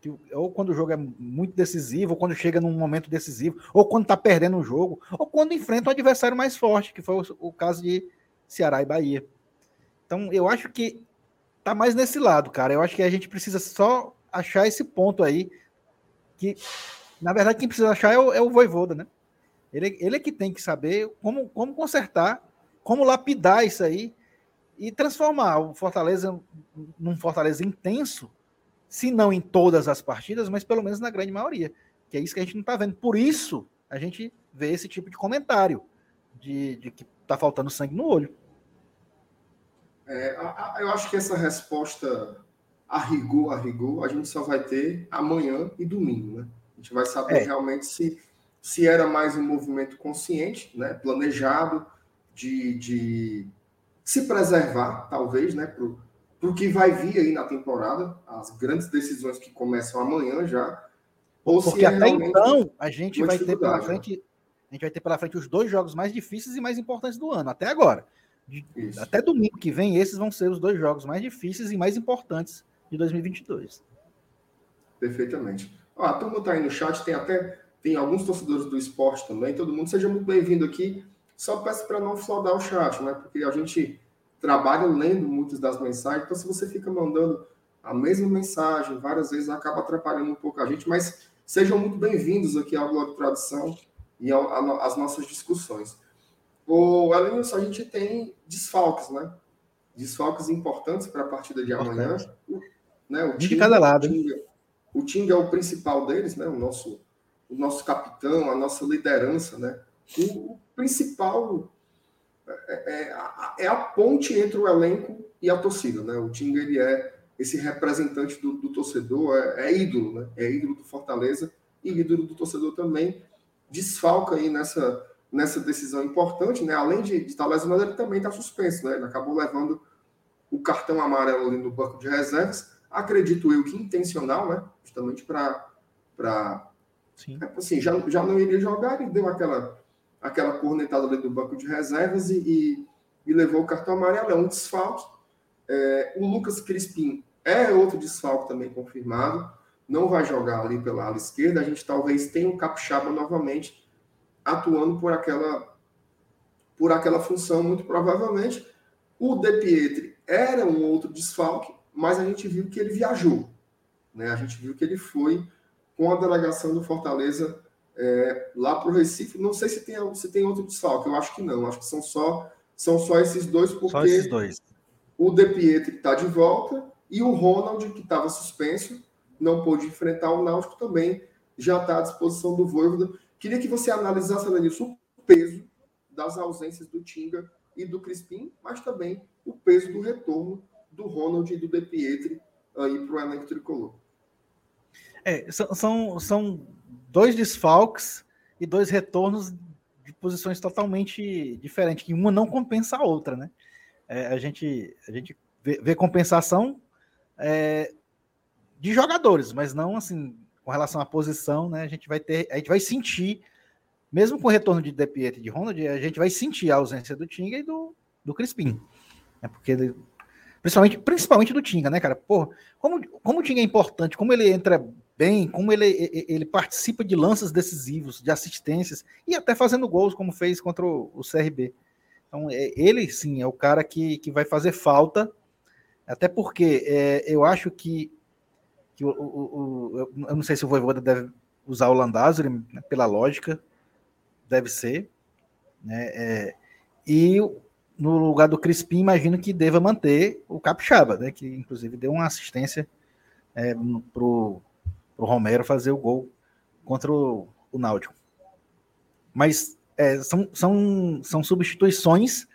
que, ou quando o jogo é muito decisivo, ou quando chega num momento decisivo, ou quando está perdendo um jogo, ou quando enfrenta um adversário mais forte, que foi o, o caso de Ceará e Bahia. Então, eu acho que tá mais nesse lado, cara. Eu acho que a gente precisa só achar esse ponto aí, que, na verdade, quem precisa achar é o, é o Voivoda, né? Ele, ele é que tem que saber como, como consertar, como lapidar isso aí e transformar o Fortaleza num Fortaleza intenso, se não em todas as partidas, mas pelo menos na grande maioria. Que é isso que a gente não está vendo. Por isso, a gente vê esse tipo de comentário de, de que está faltando sangue no olho. É, a, a, eu acho que essa resposta a rigor, a rigor, a gente só vai ter amanhã e domingo, né? A gente vai saber é. realmente se, se era mais um movimento consciente, né? planejado, de, de se preservar, talvez, né? Para o que vai vir aí na temporada, as grandes decisões que começam amanhã já. Ou Porque é até então a gente vai ter pela né? frente. A gente vai ter pela frente os dois jogos mais difíceis e mais importantes do ano, até agora. Isso. Até domingo que vem, esses vão ser os dois jogos mais difíceis e mais importantes de 2022. Perfeitamente. Ó, a turma está aí no chat, tem até tem alguns torcedores do esporte também. Todo mundo seja muito bem-vindo aqui. Só peço para não flodar o chat, né? Porque a gente trabalha lendo muitas das mensagens, então se você fica mandando a mesma mensagem várias vezes, acaba atrapalhando um pouco a gente, mas sejam muito bem-vindos aqui ao Blog Tradução e às nossas discussões. O Elenilson, a gente tem desfalques, né? Desfalques importantes para a partida de amanhã. Né? O de cada lado. O Tinga, é o principal deles, né? O nosso, o nosso capitão, a nossa liderança, né? O, o principal é, é, é, a ponte entre o elenco e a torcida, né? O Tinga ele é esse representante do, do torcedor, é, é, ídolo, né? É ídolo do Fortaleza e ídolo do torcedor também. Desfalca aí nessa, nessa decisão importante, né? Além de, de estar lesionado, ele também está suspenso, né? Ele acabou levando o cartão amarelo ali no banco de reservas acredito eu que intencional, né? Justamente para. É, assim, já, já não iria jogar e deu aquela, aquela cornetada ali do banco de reservas e, e, e levou o cartão amarelo. É um desfalque. É, o Lucas Crispim é outro desfalque também confirmado. Não vai jogar ali pela ala esquerda. A gente talvez tenha o Capixaba novamente atuando por aquela, por aquela função, muito provavelmente. O De Pietri era um outro desfalque, mas a gente viu que ele viajou. Né? A gente viu que ele foi com a delegação do Fortaleza é, lá para o Recife. Não sei se tem, se tem outro desfalque, eu acho que não. Acho que são só, são só esses dois, porque só esses dois. o De Pietri está de volta e o Ronald, que estava suspenso, não pôde enfrentar o Náutico também, já está à disposição do Voivoda. Queria que você analisasse, Lenilson, o peso das ausências do Tinga e do Crispim, mas também o peso do retorno do Ronald e do De Pietri aí para o elenco tricolor. É, são, são, são dois desfalques e dois retornos de posições totalmente diferentes, que uma não compensa a outra, né? É, a gente, a gente vê, vê compensação é, de jogadores, mas não assim com relação à posição, né? A gente vai ter, a gente vai sentir, mesmo com o retorno de De e de Ronald, a gente vai sentir a ausência do Tinga e do, do Crispim. É porque Principalmente, principalmente do Tinga, né, cara? Pô, como, como o Tinga é importante, como ele entra bem, como ele, ele participa de lances decisivos, de assistências, e até fazendo gols, como fez contra o, CRB. Então, é, ele sim é o cara que, que vai fazer falta, até porque é, eu acho que, que o, o, o, eu não sei se o Voivoda deve usar o Landázuri, né, pela lógica, deve ser. Né, é, e no lugar do Crispim, imagino que deva manter o Capixaba, né? Que inclusive deu uma assistência é, pro, pro Romero fazer o gol contra o, o Náutico. Mas é, são, são, são substituições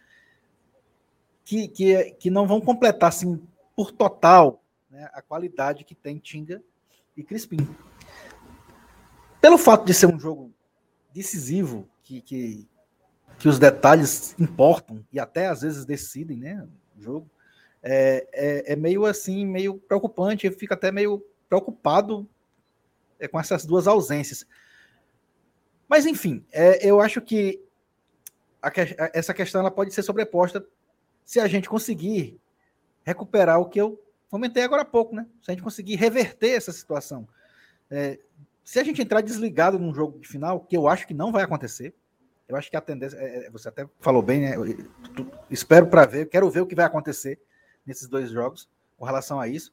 que, que, que não vão completar assim, por total né, a qualidade que tem Tinga e Crispim. Pelo fato de ser um jogo decisivo, que, que que os detalhes importam e até às vezes decidem, né? O jogo é, é, é meio assim, meio preocupante. Eu fico até meio preocupado é, com essas duas ausências. Mas enfim, é, eu acho que a, essa questão ela pode ser sobreposta se a gente conseguir recuperar o que eu comentei agora há pouco, né? Se a gente conseguir reverter essa situação. É, se a gente entrar desligado num jogo de final, que eu acho que não vai acontecer, eu acho que a tendência, é, é você até falou bem, né? espero para ver, quero ver o que vai acontecer nesses dois jogos com relação a isso.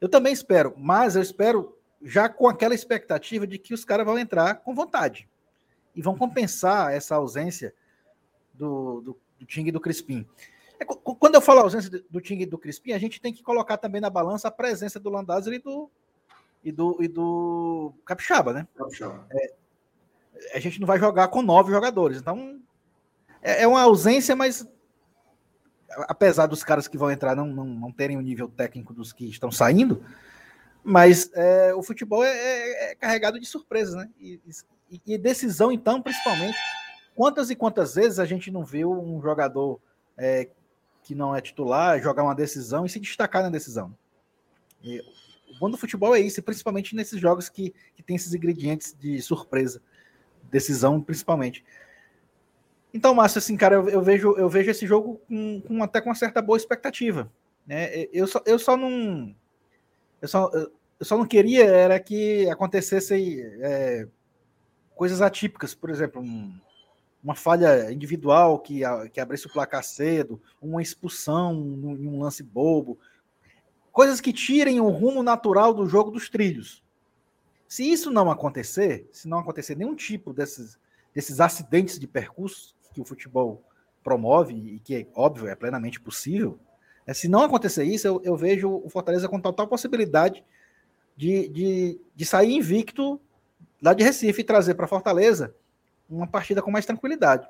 Eu também espero, mas eu espero já com aquela expectativa de que os caras vão entrar com vontade e vão compensar essa ausência do, do, do Ting e do Crispim. É, quando eu falo ausência do Ting e do Crispim, a gente tem que colocar também na balança a presença do Landázuri e do, e do, e do Capixaba, né? Capixaba. É, a gente não vai jogar com nove jogadores, então é, é uma ausência, mas apesar dos caras que vão entrar não, não, não terem o nível técnico dos que estão saindo, mas é, o futebol é, é, é, carregado de surpresas, né? E, e, e, decisão, então, principalmente. Quantas e quantas vezes a gente não viu um jogador é, que não é titular jogar uma decisão e se destacar na decisão? E o bom do futebol é isso, principalmente nesses jogos que, que tem esses ingredientes de surpresa, decisão principalmente. Então, Márcio, assim, cara, eu, eu, vejo, eu vejo esse jogo com, com, até com uma certa boa expectativa. Né? Eu, só, eu só não. Eu só, eu só não queria era que acontecesse é, coisas atípicas, por exemplo, um, uma falha individual que, que abrisse o placar cedo, uma expulsão em um lance bobo, coisas que tirem o rumo natural do jogo dos trilhos. Se isso não acontecer, se não acontecer nenhum tipo desses, desses acidentes de percurso, que o futebol promove e que, é óbvio, é plenamente possível, se não acontecer isso, eu, eu, vejo o Fortaleza com total possibilidade de, de, de sair invicto lá de Recife e trazer para Fortaleza uma partida com mais tranquilidade.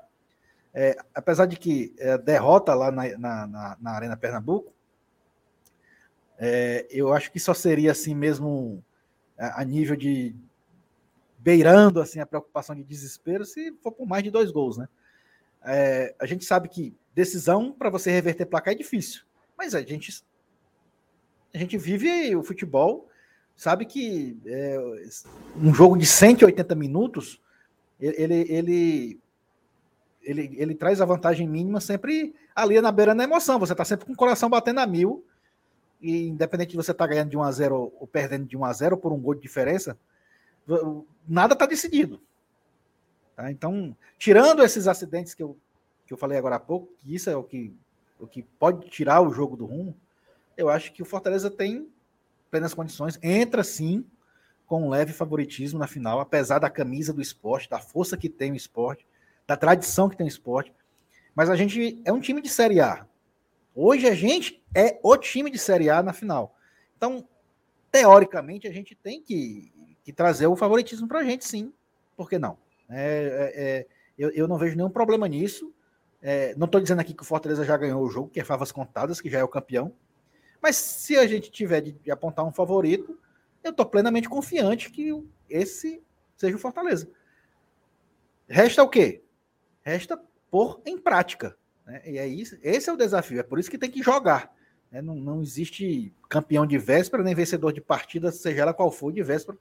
É, apesar de que é, derrota lá na, na, na, Arena Pernambuco, é, eu acho que só seria assim mesmo a, a nível de beirando assim a preocupação de desespero se for por mais de dois gols, né? É, a gente sabe que decisão para você reverter placar é difícil, mas a gente a gente vive o futebol, sabe que é, um jogo de 180 minutos ele, ele ele, ele traz a vantagem mínima sempre ali na beira da emoção. Você está sempre com o coração batendo a mil. E independente de você estar tá ganhando de 1 a 0 ou perdendo de 1 a 0 por um gol de diferença, nada está decidido. Tá? Então, tirando esses acidentes que eu, que eu falei agora há pouco, que isso é o que, o que pode tirar o jogo do rumo, eu acho que o Fortaleza tem plenas condições, entra sim com um leve favoritismo na final, apesar da camisa do esporte, da força que tem o esporte, da tradição que tem o esporte. Mas a gente é um time de Série A. Hoje a gente é o time de Série A na final. Então, teoricamente, a gente tem que, que trazer o favoritismo para a gente, sim. Por que não? É, é, é, eu, eu, não vejo nenhum problema nisso. É, não estou dizendo aqui que o Fortaleza já ganhou o jogo, que é favas contadas, que já é o campeão. Mas se a gente tiver de, de apontar um favorito, eu estou plenamente confiante que esse seja o Fortaleza. Resta o quê? Resta pôr em prática. Né? E é isso, esse é o desafio. É por isso que tem que jogar. Né? Não, não existe campeão de véspera, nem vencedor de partida, seja ela qual for, de véspera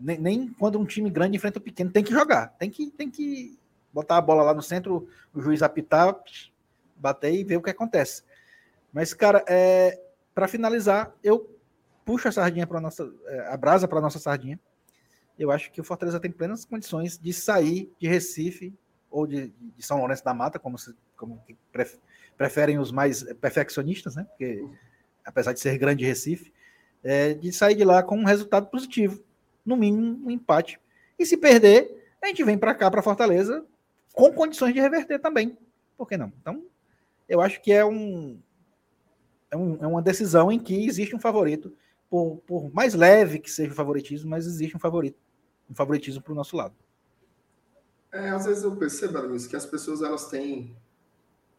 nem, nem, quando um time grande enfrenta o pequeno, tem que jogar. Tem que, tem que botar a bola lá no centro, o juiz apitar, bater e ver o que acontece. Mas, cara, é, para finalizar, eu puxo a sardinha para nossa. É, a brasa para nossa sardinha. Eu acho que o Fortaleza tem plenas condições de sair de Recife ou de, de São Lourenço da Mata, como, se, como preferem os mais perfeccionistas, né? Porque, apesar de ser grande Recife, é, de sair de lá com um resultado positivo no mínimo um empate. E se perder, a gente vem para cá, para Fortaleza, com condições de reverter também. Por que não? Então, eu acho que é, um, é, um, é uma decisão em que existe um favorito, por, por mais leve que seja o favoritismo, mas existe um favorito, um favoritismo para o nosso lado. É, às vezes eu percebo, Aramis, que as pessoas elas têm.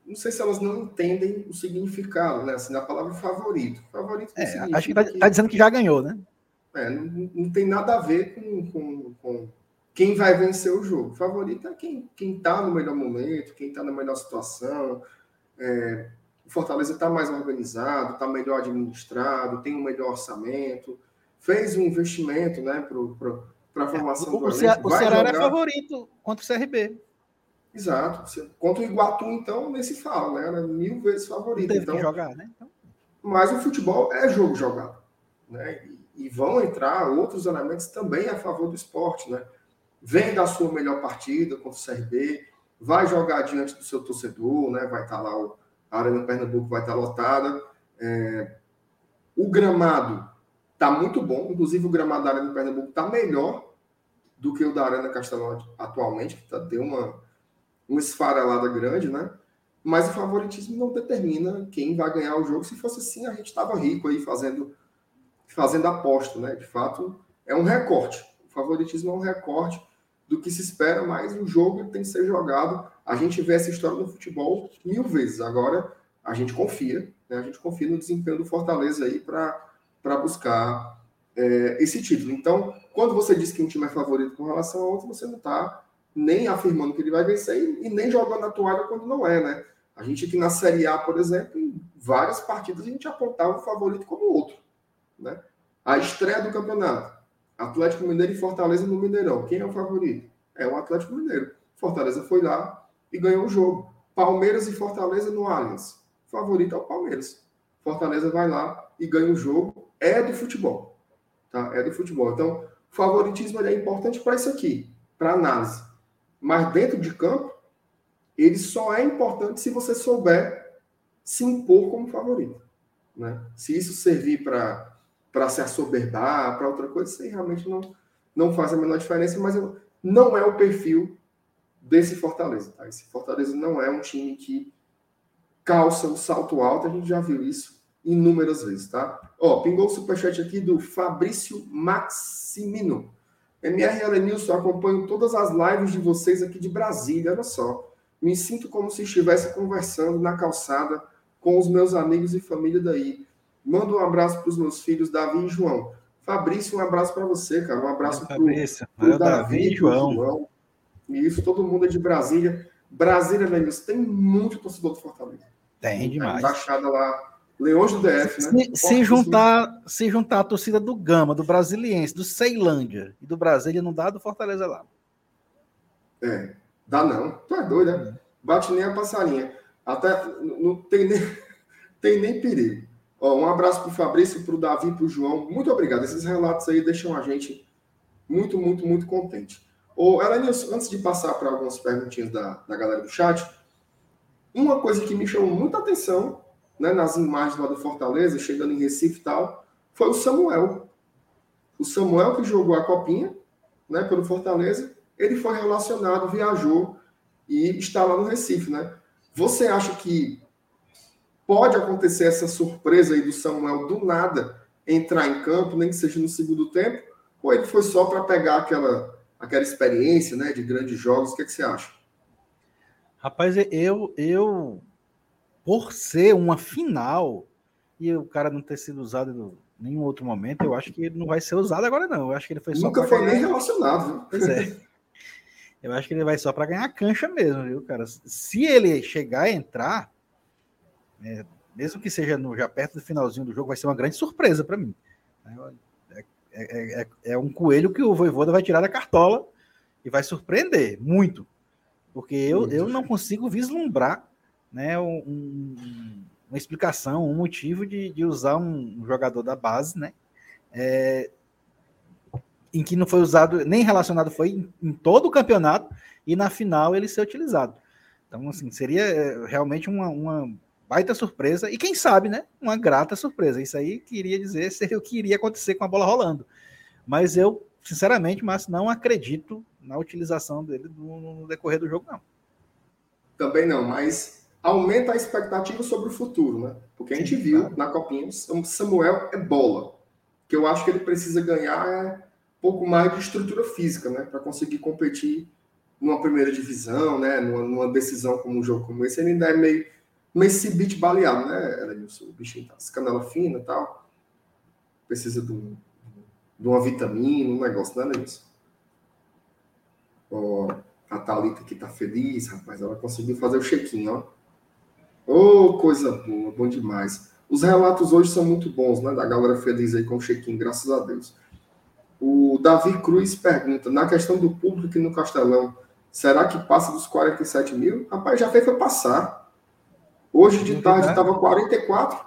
Não sei se elas não entendem o significado, né? Assim, da palavra favorito. Favorito é, acho que está tá dizendo que já ganhou, né? É, não, não, tem nada a ver com, com, com, quem vai vencer o jogo. Favorito é quem está no melhor momento, quem está na melhor situação. É, o Fortaleza está mais organizado, está melhor administrado, tem um melhor orçamento, fez um investimento né, para a formação é, o, do elenco. O Ceará jogar... era favorito contra o CRB. Exato. Contra o Iguatu, então, nem se fala, né? Era mil vezes favorito. Teve então, jogar, né? Então... Mas o futebol é jogo jogado. Né? e vão entrar outros elementos também a favor do esporte, né? Vem da sua melhor partida contra o CRB, vai jogar diante do seu torcedor, né? Vai estar lá, o, a Arena Pernambuco vai estar lotada. É, o gramado está muito bom, inclusive o gramado da Arena Pernambuco está melhor do que o da Arena Castelão atualmente, que tá, deu uma, uma esfarelada grande, né? Mas o favoritismo não determina quem vai ganhar o jogo. Se fosse assim, a gente estava rico aí fazendo, fazendo aposta, né? De fato, é um recorte. O favoritismo é um recorte do que se espera, mas o jogo tem que ser jogado. A gente vê essa história no futebol mil vezes. Agora, a gente confia, né? a gente confia no desempenho do Fortaleza aí para buscar é, esse título. Então, quando você diz que um time é favorito com relação ao outro, você não está nem afirmando que ele vai vencer e, e, nem jogando a toalha quando não é, né? A gente aqui na Série A, por exemplo, em várias partidas a gente apontava o favorito como outro, né? A estreia do campeonato. Atlético Mineiro e Fortaleza no Mineirão. Quem é o favorito? É o Atlético Mineiro. Fortaleza foi lá e ganhou o jogo. Palmeiras e Fortaleza no Allianz. Favorito é o Palmeiras. Fortaleza vai lá e ganha o jogo. É do futebol. Tá? É do futebol. Então, favoritismo é importante para isso aqui, para análise. Mas dentro de campo, ele só é importante se você souber se impor como favorito. Né? Se isso servir para para se assoberbar, para outra coisa, isso aí realmente não, não faz a menor diferença, mas eu, não é o perfil desse Fortaleza. Tá? Esse Fortaleza não é um time que calça o salto alto, a gente já viu isso inúmeras vezes, tá? Ó, pingou o superchat aqui do Fabrício Maximino. MR Alenilson, acompanho todas as lives de vocês aqui de Brasília, olha só. Me sinto como se estivesse conversando na calçada com os meus amigos e família daí. Manda um abraço para os meus filhos, Davi e João. Fabrício, um abraço para você, cara. Um abraço para o Davi, e João. João. E isso, todo mundo é de Brasília. Brasília, velho, tem muito torcedor do Fortaleza. Tem demais. embaixada lá, Leões do DF, né? Se, juntar, se juntar a torcida do Gama, do Brasiliense, do Ceilândia e do Brasília, não dá do Fortaleza lá. É, dá não. Tu é doido, né? Bate nem a passarinha. Até não tem nem, tem nem perigo. Ó, um abraço para o Fabrício, para o Davi, para o João. Muito obrigado. Esses relatos aí deixam a gente muito, muito, muito contente. Ô, Elenilson, antes de passar para algumas perguntinhas da, da galera do chat, uma coisa que me chamou muita atenção né, nas imagens lá do Fortaleza, chegando em Recife e tal, foi o Samuel. O Samuel que jogou a copinha né, pelo Fortaleza, ele foi relacionado, viajou e está lá no Recife. Né? Você acha que pode acontecer essa surpresa aí do Samuel do nada entrar em campo, nem que seja no segundo tempo, ou ele foi só para pegar aquela, aquela experiência né, de grandes jogos? O que, é que você acha? Rapaz, eu, eu, por ser uma final e o cara não ter sido usado em nenhum outro momento, eu acho que ele não vai ser usado agora, não. Eu acho que ele foi só. Nunca foi ganhar... nem relacionado. Viu? Pois é. Eu acho que ele vai só para ganhar cancha mesmo, viu, cara? Se ele chegar a entrar, é, mesmo que seja no, já perto do finalzinho do jogo, vai ser uma grande surpresa para mim. É, é, é, é, um coelho que o Voivoda vai tirar da cartola e vai surpreender muito. Porque eu, eu não consigo vislumbrar né, um, uma explicação, um motivo de, de usar um, jogador da base, né? É, em que não foi usado, nem relacionado foi em, em, todo o campeonato, e na final ele ser utilizado. Então, assim, seria é, realmente uma, uma baita surpresa, e quem sabe, né? Uma grata surpresa. Isso aí queria dizer seria o que iria acontecer com a bola rolando. Mas eu, sinceramente, mas não acredito na utilização dele no, no decorrer do jogo, não. Também não, mas aumenta a expectativa sobre o futuro, né? Porque a gente Sim, viu claro. na Copinha, Samuel é bola. que eu acho que ele precisa ganhar é um pouco mais de estrutura física, né? Para conseguir competir numa primeira divisão, né? Numa, numa, decisão como um jogo como esse, ele ainda é meio mas esse beat baleado, né, Elenilson? O bichinho tá canela fina e tal. Precisa de, um, de uma vitamina, um negócio, né, Elenilson? Ó, a Thalita aqui tá feliz, rapaz. Ela conseguiu fazer o check-in, ó. Ô, oh, coisa boa, bom demais. Os relatos hoje são muito bons, né? Da galera feliz aí com o check-in, graças a Deus. O Davi Cruz pergunta: na questão do público no Castelão, será que passa dos 47 mil? Rapaz, já fez foi passar. Hoje de tarde estava 44,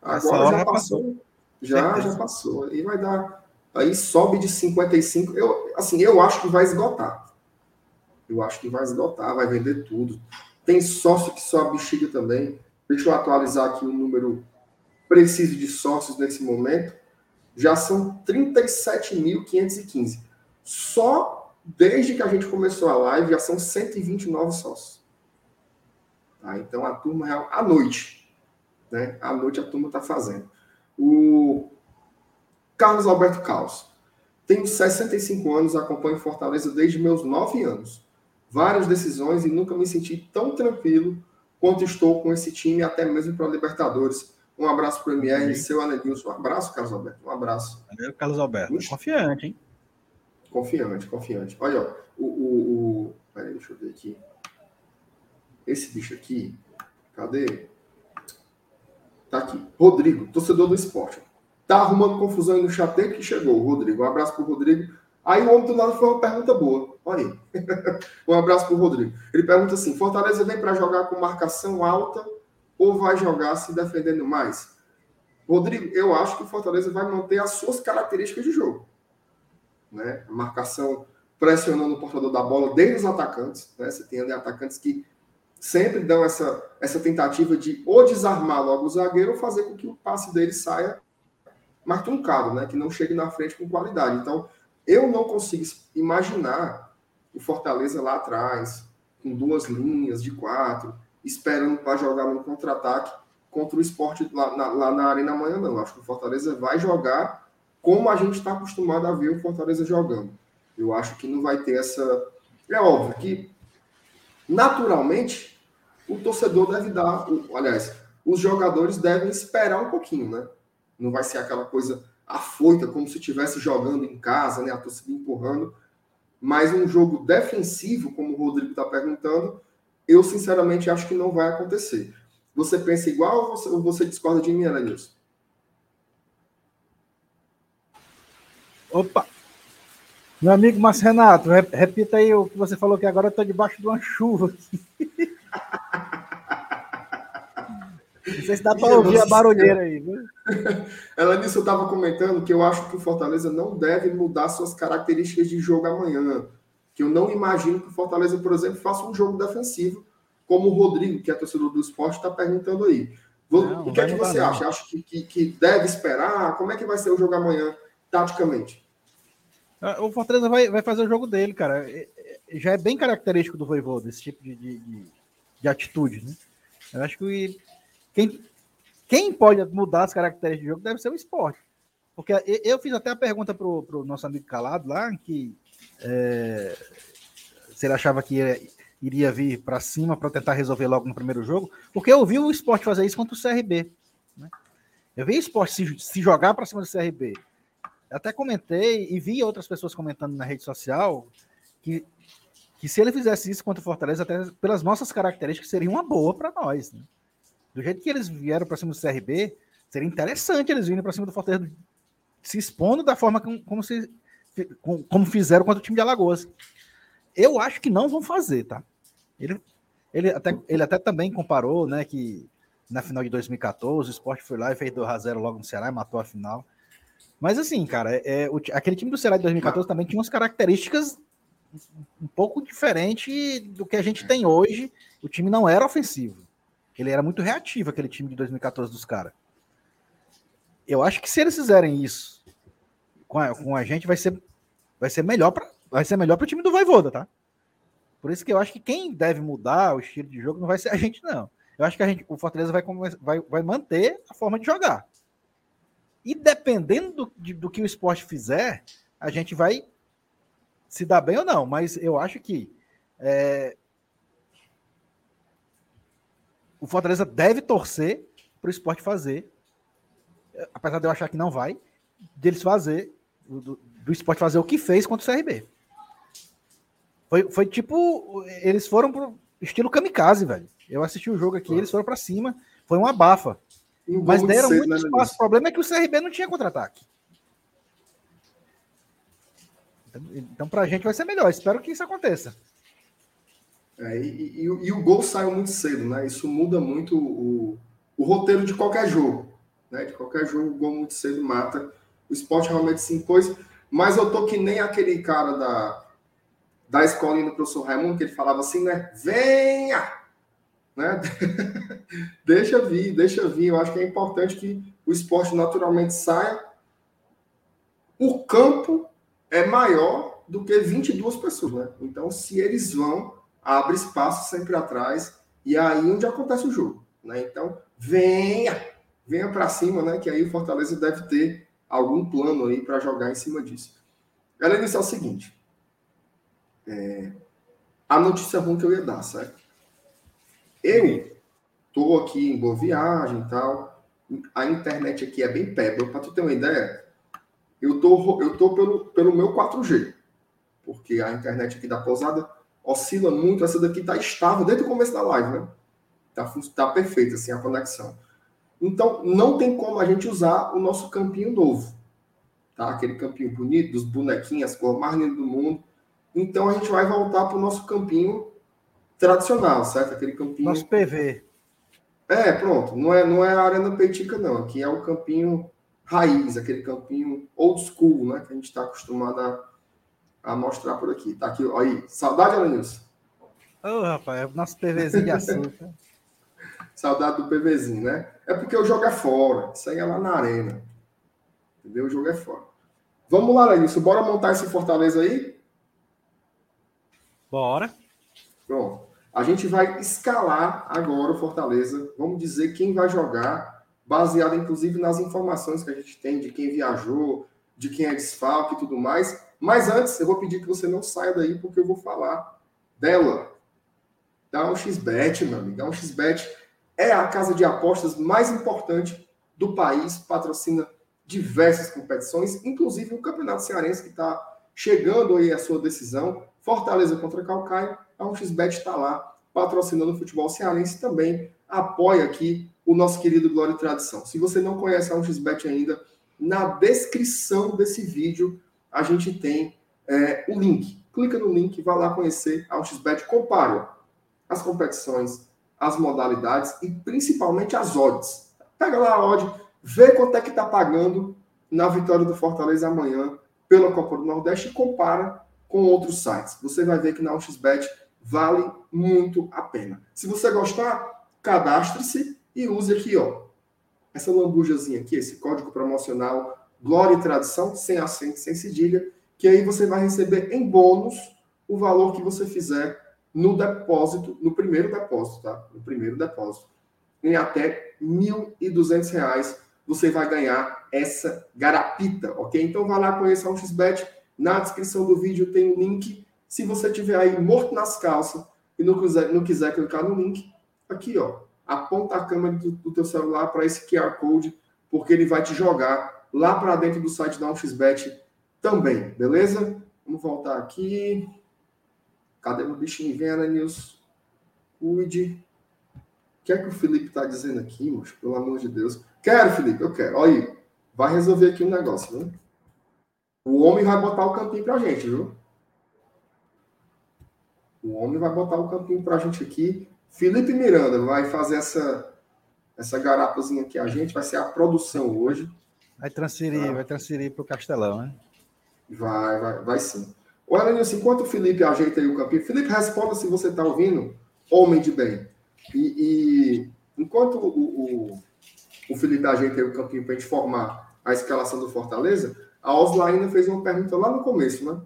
agora já passou. Já, já passou. E vai dar. Aí sobe de 55. Eu, assim, eu acho que vai esgotar. Eu acho que vai esgotar, vai vender tudo. Tem sócio que só bexiga também. Deixa eu atualizar aqui o número preciso de sócios nesse momento, já são 37.515. Só desde que a gente começou a live já são 129 sócios. Tá? Então a turma real, à noite, né? À noite a turma está fazendo. O Carlos Alberto Caos. Tenho 65 anos, acompanho Fortaleza desde meus 9 anos. Várias decisões e nunca me senti tão tranquilo quanto estou com esse time, até mesmo para a Libertadores. Um abraço para o MR, seu Anelilson. Um abraço, Carlos Alberto. Um abraço. Valeu, Carlos Alberto. Confiante, hein? Confiante, confiante. Olha, ó, o, o, o. Peraí, deixa eu ver aqui. Esse bicho aqui. Cadê? Tá aqui. Rodrigo, torcedor do esporte. Tá arrumando confusão aí no chat que chegou, Rodrigo. Um abraço pro Rodrigo. Aí o homem do lado foi uma pergunta boa. Olha aí. um abraço pro Rodrigo. Ele pergunta assim: Fortaleza vem para jogar com marcação alta ou vai jogar se defendendo mais? Rodrigo, eu acho que o Fortaleza vai manter as suas características de jogo. Né? A marcação pressionando o portador da bola desde os atacantes. Né? Você tem ali atacantes que sempre dão essa, essa tentativa de ou desarmar logo o zagueiro ou fazer com que o passe dele saia mais truncado, né? que não chegue na frente com qualidade. Então, eu não consigo imaginar o Fortaleza lá atrás, com duas linhas de quatro, esperando para jogar no contra-ataque contra o esporte lá na, lá na Arena amanhã, não. Acho que o Fortaleza vai jogar como a gente está acostumado a ver o Fortaleza jogando. Eu acho que não vai ter essa. É óbvio que, naturalmente, o torcedor deve dar. Aliás, os jogadores devem esperar um pouquinho, né? Não vai ser aquela coisa afoita, como se estivesse jogando em casa, né? A torcida empurrando. Mas um jogo defensivo, como o Rodrigo está perguntando, eu sinceramente acho que não vai acontecer. Você pensa igual ou você, ou você discorda de mim, Elenilson? Opa! Meu amigo Márcio Renato, repita aí o que você falou que agora eu estou debaixo de uma chuva aqui. Não sei se dá para ouvir a barulheira aí. Viu? Ela disse, eu estava comentando que eu acho que o Fortaleza não deve mudar suas características de jogo amanhã. Que eu não imagino que o Fortaleza, por exemplo, faça um jogo defensivo, como o Rodrigo, que é torcedor do esporte, está perguntando aí. Não, o que é que você não. acha? Acha que, que, que, deve esperar? Como é que vai ser o jogo amanhã, taticamente? Ah, o Fortaleza vai, vai fazer o jogo dele, cara. É, é, já é bem característico do Voivoda, esse tipo de, de, de, de atitude, né? Eu acho que quem, quem pode mudar as características de jogo deve ser o esporte. Porque eu fiz até a pergunta para o nosso amigo Calado lá, que é, se ele achava que iria, iria vir para cima para tentar resolver logo no primeiro jogo, porque eu vi o esporte fazer isso contra o CRB. Né? Eu vi o esporte se, se jogar para cima do CRB. Até comentei e vi outras pessoas comentando na rede social que, que se ele fizesse isso contra o Fortaleza, até pelas nossas características, seria uma boa para nós. Né? Do jeito que eles vieram para cima do CRB, seria interessante eles virem para cima do Fortaleza, se expondo da forma como, como, se, como fizeram contra o time de Alagoas. Eu acho que não vão fazer, tá? Ele, ele, até, ele até também comparou, né, que na final de 2014 o Sport foi lá e fez 2x0 logo no Ceará e matou a final. Mas assim, cara, é, o, aquele time do Ceará de 2014 também tinha umas características um pouco diferente do que a gente tem hoje. O time não era ofensivo. Ele era muito reativo, aquele time de 2014 dos caras. Eu acho que se eles fizerem isso com a, com a gente, vai ser, vai ser melhor para vai ser melhor para o time do Vaivoda, tá? Por isso que eu acho que quem deve mudar o estilo de jogo não vai ser a gente, não. Eu acho que a gente, o Fortaleza vai, vai, vai manter a forma de jogar. E dependendo do, de, do que o esporte fizer, a gente vai se dar bem ou não. Mas eu acho que é, o Fortaleza deve torcer para o esporte fazer, apesar de eu achar que não vai, deles fazer, do, do esporte fazer o que fez contra o CRB. Foi, foi tipo, eles foram pro estilo kamikaze, velho. Eu assisti o jogo aqui, eles foram para cima, foi uma abafa. Mas deram cedo, muito né, espaço. O problema é que o CRB não tinha contra-ataque. Então, então para a gente vai ser melhor. Espero que isso aconteça. É, e, e, e, o gol saiu muito cedo, né? Isso muda muito o, o roteiro de qualquer jogo. Né? De qualquer jogo, o gol muito cedo mata. O esporte realmente se impôs. Mas eu tô que nem aquele cara da, da escolinha do professor Raimundo, que ele falava assim, né? Venha! né? deixa vir, deixa vir. Eu acho que é importante que o esporte naturalmente saia. O campo é maior do que 22 pessoas, né? Então, se eles vão, abre espaço sempre atrás e é aí onde acontece o jogo, né? Então, venha, venha para cima, né? Que aí o Fortaleza deve ter algum plano aí para jogar em cima disso. Galera, isso é o seguinte. É, a notícia ruim que eu ia dar, certo? Eu tô aqui em Boa Viagem e tal. A internet aqui é bem pebble. Para tu ter uma ideia, eu tô, eu tô pelo, pelo meu 4G. Porque a internet aqui da pousada oscila muito. Essa daqui tá estável desde o começo da live, né? Tá, tá perfeita assim a conexão. Então, não tem como a gente usar o nosso campinho novo. Tá? Aquele campinho bonito, dos bonequinhos, cor mais linda do mundo. Então, a gente vai voltar para o nosso campinho tradicional, certo? Aquele campinho. Nosso PV. É, pronto. Não é, não é a Arena Peitica, não. Aqui é o campinho raiz, aquele campinho old school, né? Que a gente está acostumado a, a, mostrar por aqui. Tá aqui, aí. Saudade, Alanilson? Ô, oh, rapaz, é o nosso PVzinho de açúcar. Saudade do PVzinho, né? É porque o jogo é fora. Isso aí é lá na arena. Entendeu? O jogo é fora. Vamos lá, Alanilson. Bora montar esse Fortaleza aí? Bora. Pronto. A gente vai escalar agora o Fortaleza. Vamos dizer quem vai jogar, baseado inclusive nas informações que a gente tem de quem viajou, de quem é desfalque e tudo mais. Mas antes, eu vou pedir que você não saia daí, porque eu vou falar dela. Da 1xBet, meu amigo. A 1xBet é a casa de apostas mais importante do país, patrocina diversas competições, inclusive o Campeonato Cearense, que está chegando aí a sua decisão. Fortaleza contra Calcaia a 1xBet está lá patrocinando o futebol cearense também apoia aqui o nosso querido Glória e Tradição. Se você não conhece a 1xBet ainda, na descrição desse vídeo a gente tem é, o link. Clica no link, vá lá conhecer a 1xBet, compare as competições, as modalidades e principalmente as odds. Pega lá a odd, vê quanto é que está pagando na vitória do Fortaleza amanhã pela Copa do Nordeste e compara com outros sites. Você vai ver que na 1xBet vale muito a pena. Se você gostar, cadastre-se e use aqui, ó, essa lambujazinha aqui, esse código promocional Glória e Tradição, sem acento, sem cedilha, que aí você vai receber em bônus o valor que você fizer no depósito, no primeiro depósito, tá? No primeiro depósito. Em até R$ 1.200 você vai ganhar essa garapita, ok? Então vá lá conhecer o XBET. Na descrição do vídeo tem o link se você tiver aí morto nas calças e não quiser, não quiser clicar no link, aqui, ó, aponta a câmera do, do teu celular para esse QR Code, porque ele vai te jogar lá para dentro do site da 1xBet também, beleza? Vamos voltar aqui. Cadê meu bichinho? Vem, News. Cuide. O que é que o Felipe está dizendo aqui, moço? Pelo amor de Deus. Quero, Felipe, eu quero. Olha aí. Vai resolver aqui um negócio, viu? O homem vai botar o campinho pra gente, viu? O homem vai botar o campinho para a gente aqui. Felipe Miranda vai fazer essa, essa garapazinha aqui. A gente vai ser a produção hoje. Vai transferir, tá? vai transferir para o Castelão, né? Vai, vai, vai sim. Olha, Nilson, enquanto o Felipe ajeita aí o campinho, Felipe, responda se você está ouvindo, homem de bem. E, e enquanto o, o, o, Felipe ajeita aí o campinho para a gente formar a escalação do Fortaleza, a Oslaina fez uma pergunta lá no começo, né?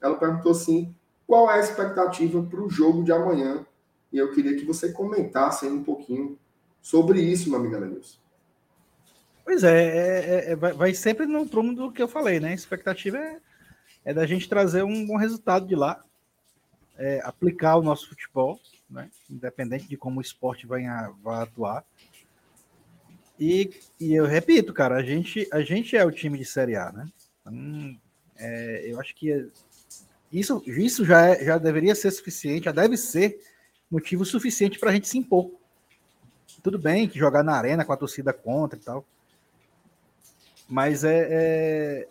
Ela perguntou assim: qual é a expectativa para o jogo de amanhã? E eu queria que você comentasse um pouquinho sobre isso, meu amigo Lenilson. Pois é, é, é, vai sempre no prumo do que eu falei, né? A expectativa é, é da gente trazer um bom resultado de lá, é, aplicar o nosso futebol, né? independente de como o esporte vai, vai atuar. E, e, eu repito, cara, a gente, a gente é o time de Série A, né? Então, é, eu acho que isso, isso já, é, já deveria ser suficiente, já deve ser motivo suficiente para a gente se impor. Tudo bem que jogar na arena com a torcida contra e tal. Mas é, é,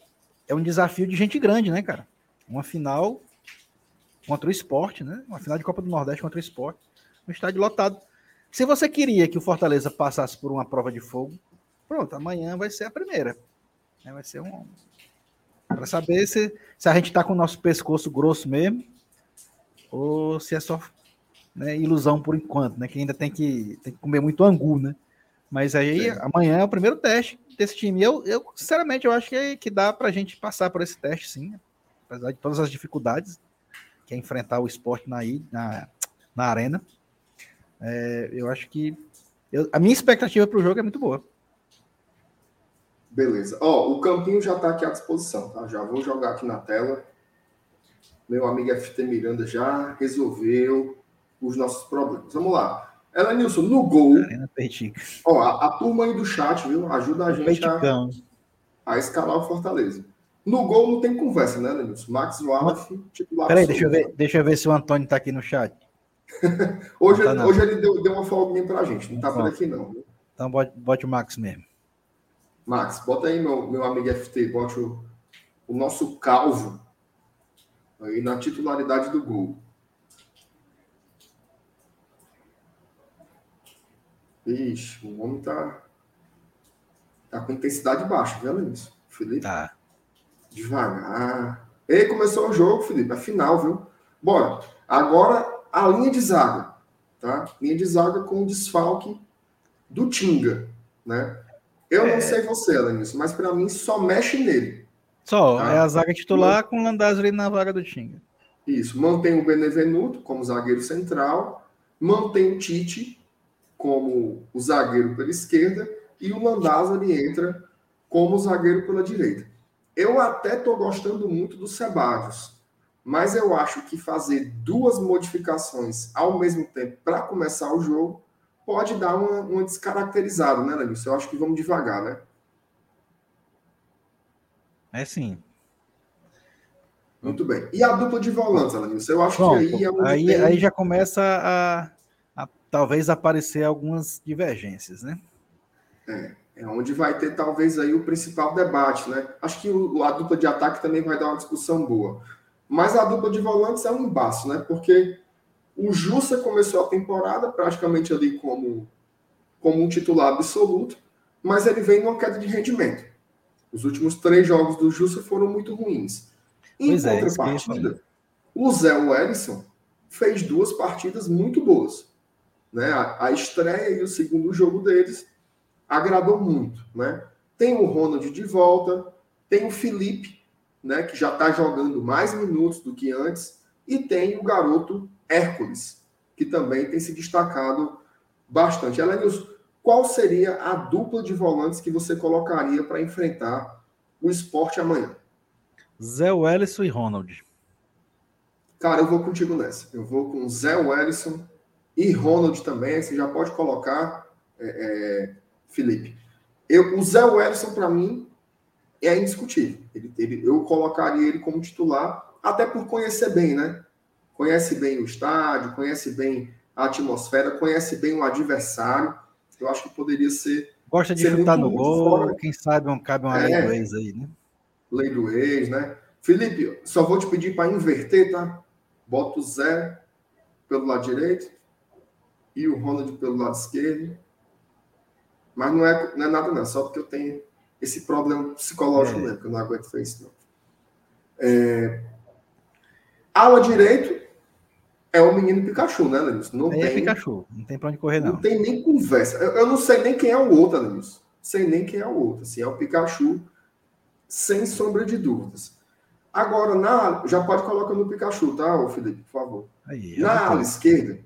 é um desafio de gente grande, né, cara? Uma final contra o esporte, né? Uma final de Copa do Nordeste contra o esporte. Um estádio lotado. Se você queria que o Fortaleza passasse por uma prova de fogo, pronto, amanhã vai ser a primeira. Vai ser um, para saber se, se a gente está com o nosso pescoço grosso mesmo, ou se é só né, ilusão por enquanto, né? Que ainda tem que, tem que comer muito angu, né? Mas aí Sim. amanhã é o primeiro teste desse time. Eu, eu sinceramente, eu acho que, que dá para a gente passar por esse teste, sim. Apesar de todas as dificuldades que é enfrentar o esporte na, na, na arena. É, eu acho que eu, a minha expectativa para o jogo é muito boa. Beleza. Ó, o campinho já está aqui à disposição, tá? Já vou jogar aqui na tela. Meu amigo FT Miranda já resolveu os nossos problemas. Vamos lá. Ela Nilson, no gol. Ó, a, a, turma aí do chat, viu? Ajuda a gente a, a, escalar o Fortaleza. No gol não tem conversa, né, Nilson? Max Wallace, titular. Peraí, deixa eu, ver, deixa eu ver se o Antônio está aqui no chat. hoje, tá ele, hoje ele deu, deu uma folguinha pra gente, não tá por aqui não. Então bote, bote o Max mesmo. Max, bota aí meu, meu amigo FT, bote o, o nosso calvo aí na titularidade do gol. Ixi, o homem tá, tá com intensidade baixa, viu, Luiz? Felipe? Tá. Devagar. Ei, começou o jogo, Felipe. É final, viu? Bora. Agora a linha de zaga, tá? Linha de zaga com o desfalque do Tinga, né? Eu é... não sei você, Alanis, mas para mim só mexe nele. Só, tá? é a zaga titular com o Landázuri na vaga do Tinga. Isso, mantém o Benevenuto como zagueiro central, mantém o Tite como o zagueiro pela esquerda e o Landázuri entra como zagueiro pela direita. Eu até estou gostando muito do Sebadios, mas eu acho que fazer duas modificações ao mesmo tempo para começar o jogo pode dar uma, uma descaracterizada, né, Lenilson? Eu acho que vamos devagar, né? É sim. Muito bem. E a dupla de volantes, Lenilson? Eu acho Pronto, que aí é onde aí, aí já começa a talvez aparecer algumas divergências, né? É, é onde vai ter talvez aí o principal debate, né? Acho que o, a dupla de ataque também vai dar uma discussão boa. Mas a dupla de volantes é um embaço, né? Porque o Jussa começou a temporada praticamente ali como, como um titular absoluto, mas ele vem numa queda de rendimento. Os últimos três jogos do Jussa foram muito ruins. Em pois é, contrapartida, é, o Zé Wellison fez duas partidas muito boas. Né? A, a, estreia e o segundo jogo deles agradou muito. Né? Tem o Ronald de volta, tem o Felipe, né, que já está jogando mais minutos do que antes, e tem o garoto Hércules, que também tem se destacado bastante. Elenius, qual seria a dupla de volantes que você colocaria para enfrentar o esporte amanhã? Zé Wellison e Ronald. Cara, eu vou contigo nessa. Eu vou com Zé Wellison e Ronald também. Você já pode colocar, é, é, Felipe. Eu, o Zé Wellison, para mim, é indiscutível. Ele, ele, eu colocaria ele como titular, até por conhecer bem, né? Conhece bem o estádio, conhece bem a atmosfera, conhece bem o adversário. Eu acho que poderia ser. Gosta de ser chutar no gol, fora. quem sabe um, cabe uma é, lei do ex aí, né? Lei do ex, né? Felipe, só vou te pedir para inverter, tá? Bota o Zé pelo lado direito e o Ronald pelo lado esquerdo. Mas não é, não é nada, não, só porque eu tenho esse problema psicológico é. mesmo, que eu não aguento fazer isso, não. É... Ala direito é o menino Pikachu, né, Lenilson? Não Aí é tem, é Pikachu, não tem pra onde correr, não. Não tem nem conversa. Eu, eu não sei nem quem é o outro, Lenilson. Sei nem quem é o outro. Assim, é o Pikachu, sem sombra de dúvidas. Agora, na, já pode colocar no Pikachu, tá, Felipe, por favor. Aí, na ala esquerda,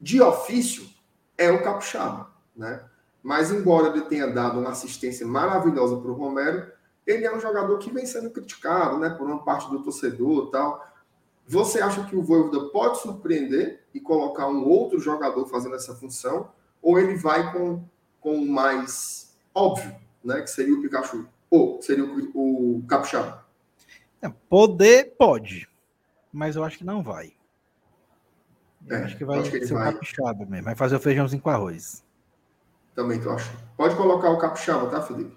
de ofício, é o Capixaba, né? Mas, embora ele tenha dado uma assistência maravilhosa para o Romero, ele é um jogador que vem sendo criticado né, por uma parte do torcedor tal. Você acha que o Voivoda pode surpreender e colocar um outro jogador fazendo essa função? Ou ele vai com, com o mais óbvio, né, que seria o Pikachu? Ou seria o, o? É, poder, pode. Mas eu acho que não vai. Eu é, acho que vai acho que ser vai... o Capixaba mesmo. Vai fazer o feijãozinho com arroz. Também tu acha? Pode colocar o Capixaba, tá, Felipe?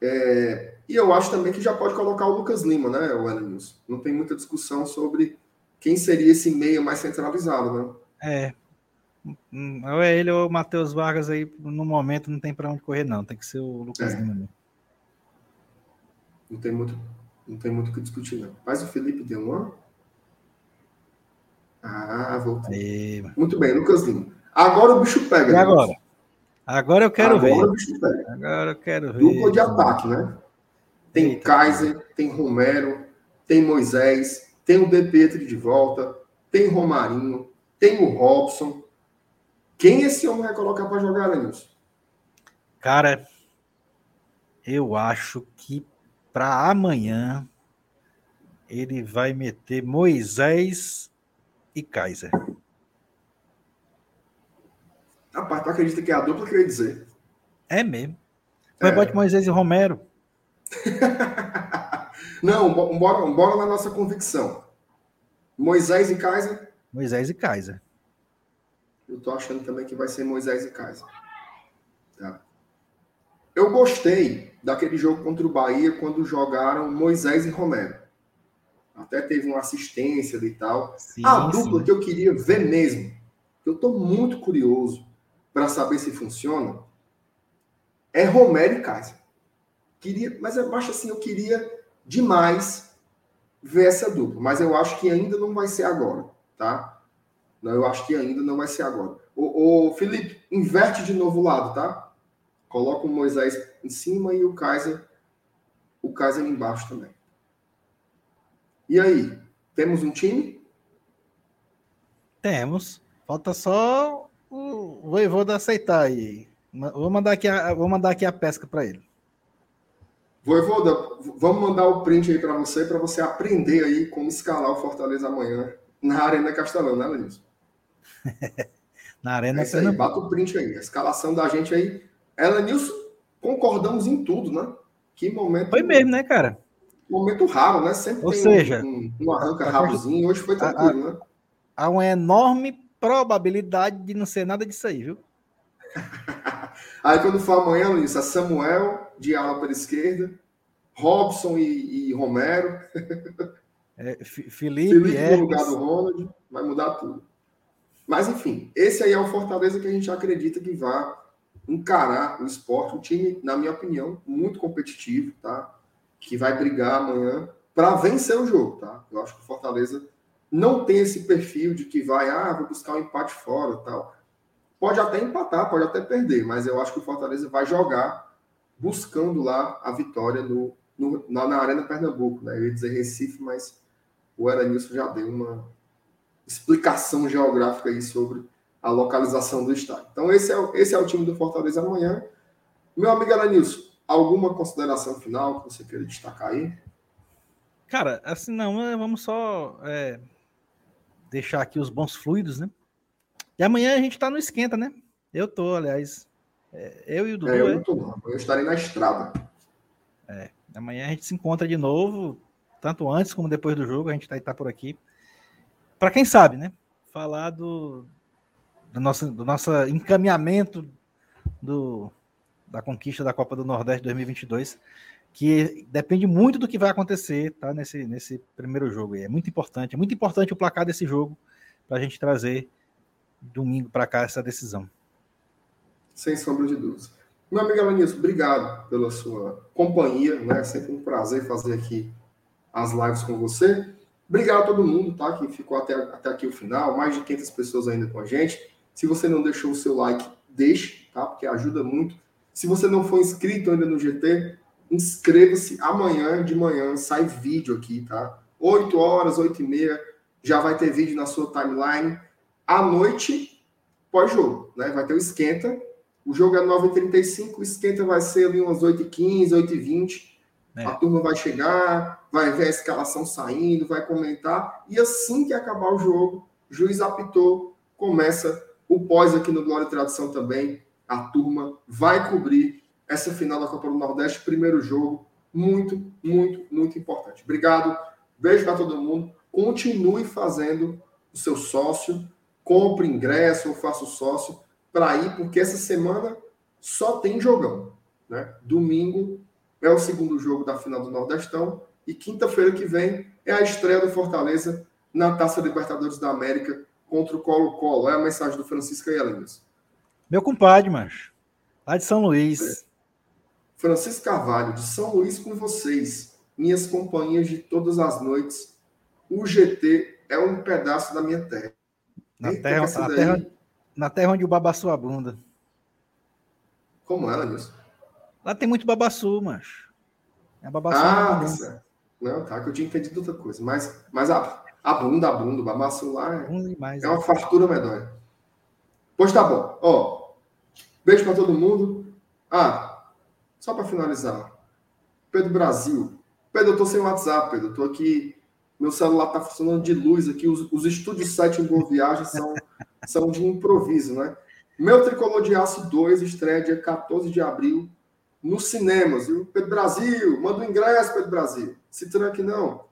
É, e eu acho também que já pode colocar o Lucas Lima, né, o Elenilson? Não tem muita discussão sobre quem seria esse meio mais centralizado, né? É. Ou é ele ou o Matheus Vargas aí, no momento, não tem para onde correr, não. Tem que ser o Lucas é. Lima. Né? Não tem muito não tem muito o que discutir, não. Mas o Felipe deu uma. Ah, voltei. E... Muito bem, Lucas Lima. Agora o bicho pega. E agora? Agora eu quero agora ver. Agora o bicho pega. Agora eu quero ver. Dupla de ataque, né? Tem Eita. Kaiser, tem Romero, tem Moisés, tem o De Petri de volta, tem Romarinho, tem o Robson. Quem esse homem vai colocar para jogar, Lenilson? Cara, eu acho que para amanhã ele vai meter Moisés e Kaiser. Rapaz, tu acredita que é a dupla que eu ia dizer? É mesmo. Mas é. bote Moisés e Romero. Não, bora, bora na nossa convicção. Moisés e Kaiser? Moisés e Kaiser. Eu tô achando também que vai ser Moisés e Kaiser. Tá. Eu gostei daquele jogo contra o Bahia quando jogaram Moisés e Romero. Até teve uma assistência e tal. Sim, a dupla sim. que eu queria ver mesmo, eu estou muito curioso para saber se funciona, é Romero e Kaiser. Queria, mas eu acho assim, eu queria demais ver essa dupla, mas eu acho que ainda não vai ser agora, tá? Não, eu acho que ainda não vai ser agora. O, o Felipe, inverte de novo o lado, tá? Coloca o Moisés em cima e o Kaiser, o Kaiser embaixo também. E aí, temos um time? Temos. Falta só o Voivoda aceitar aí. Vou mandar aqui a, vou mandar aqui a pesca para ele. Voivoda, vamos mandar o print aí para você, para você aprender aí como escalar o Fortaleza amanhã na Arena Castelão, né, Lenilson? na Arena é aí, bata o print aí. A escalação da gente aí. Ela, Nilson, concordamos em tudo, né? Que momento. Foi mesmo, né, cara? Momento raro, né? Sempre Ou tem seja, um, um arranca-rabozinho. Hoje foi tranquilo, a, né? Há uma enorme probabilidade de não ser nada disso aí, viu? aí quando for amanhã, Luiz, a Samuel de ala para esquerda, Robson e, e Romero. É, Felipe, Felipe no lugar do Ronald, vai mudar tudo. Mas enfim, esse aí é o Fortaleza que a gente acredita que vai encarar o esporte, um time, na minha opinião, muito competitivo, tá? Que vai brigar amanhã para vencer o jogo, tá? Eu acho que o Fortaleza não tem esse perfil de que vai, ah, vou buscar um empate fora, tal. Pode até empatar, pode até perder, mas eu acho que o Fortaleza vai jogar buscando lá a vitória no, no na, na, Arena Pernambuco, né? Eu ia dizer Recife, mas o Eranilson já deu uma explicação geográfica aí sobre a localização do estádio. Então, esse é, esse é o time do Fortaleza amanhã. Meu amigo Eranilson, alguma consideração final que você queira destacar aí? Cara, assim, não, é, vamos só é, deixar aqui os bons fluidos, né? E amanhã a gente tá no esquenta, né? Eu tô, aliás. É, eu e o Dudu. É, eu não tô, não. Eu estarei na estrada. É, amanhã a gente se encontra de novo, tanto antes como depois do jogo, a gente tá, tá por aqui. Para quem sabe, né? Falar do, do nosso, do nosso encaminhamento do, da conquista da Copa do Nordeste 2022, que depende muito do que vai acontecer tá, nesse, nesse primeiro jogo. É muito importante, é muito importante o placar desse jogo para a gente trazer domingo para cá essa decisão. Sem sombra de dúvidas. Meu amigo Alanis, obrigado pela sua companhia, né? É sempre um prazer fazer aqui as lives com você. Obrigado a todo mundo, tá? Que ficou até, até aqui o final, mais de 500 pessoas ainda com a gente. Se você não deixou o seu like, deixe, tá? Porque ajuda muito. Se você não for inscrito ainda no GT, inscreva-se. Amanhã de manhã sai vídeo aqui, tá? 8 horas, 8 e meia, já vai ter vídeo na sua timeline à noite, pós-jogo, né? Vai ter o esquenta. O jogo é 9h35, o esquenta vai ser ali umas 8h15, 8h20. É. A turma vai chegar, vai ver a escalação saindo, vai comentar. E assim que acabar o jogo, juiz apitou, começa o pós aqui no Glória e Tradição também. A turma vai cobrir essa final da Copa do Nordeste, primeiro jogo. Muito, muito, muito importante. Obrigado. Beijo para todo mundo. Continue fazendo o seu sócio compre ingresso ou faça o sócio para ir, porque essa semana só tem jogão. Né? Domingo é o segundo jogo da final do Nordestão e quinta-feira que vem é a estreia do Fortaleza na Taça Libertadores da América contra o Colo-Colo. É a mensagem do Francisco e Elenis. Meu compadre, macho. Lá de São Luís. É. Francisco Carvalho, de São Luís com vocês. Minhas companhias de todas as noites. O GT é um pedaço da minha terra. Na, terra, na, daí... terra, na terra onde o babaçu abunda. Como ela, Nilson? Lá tem muito babaçu, macho. É babaçu. Ah, tá certo. Não, tá, que eu tinha entendido outra coisa. Mas, mas a, a bunda, a bunda, o babaçu lá é, é uma fartura medonha. Pois tá bom. Ó, beijo para todo mundo. Ah, só para finalizar. Pedro Brasil. Pedro, eu tô sem WhatsApp, Pedro. Eu tô aqui. Meu celular tá funcionando de luz aqui. Os, os estúdios 7 em Boa Viagem são, são de improviso, né? Meu Tricolor de Aço 2 estreia dia 14 de abril nos cinemas, viu? Pedro Brasil, manda um ingresso, Pedro Brasil. Se tranque não.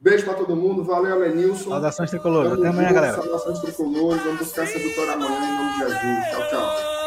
Beijo para todo mundo. Valeu, Lenilson. Saudações tricolores. Até amanhã, galera. Saudações tricolores. Vamos buscar essa vitória amanhã em nome de Jesus. Tchau, tchau.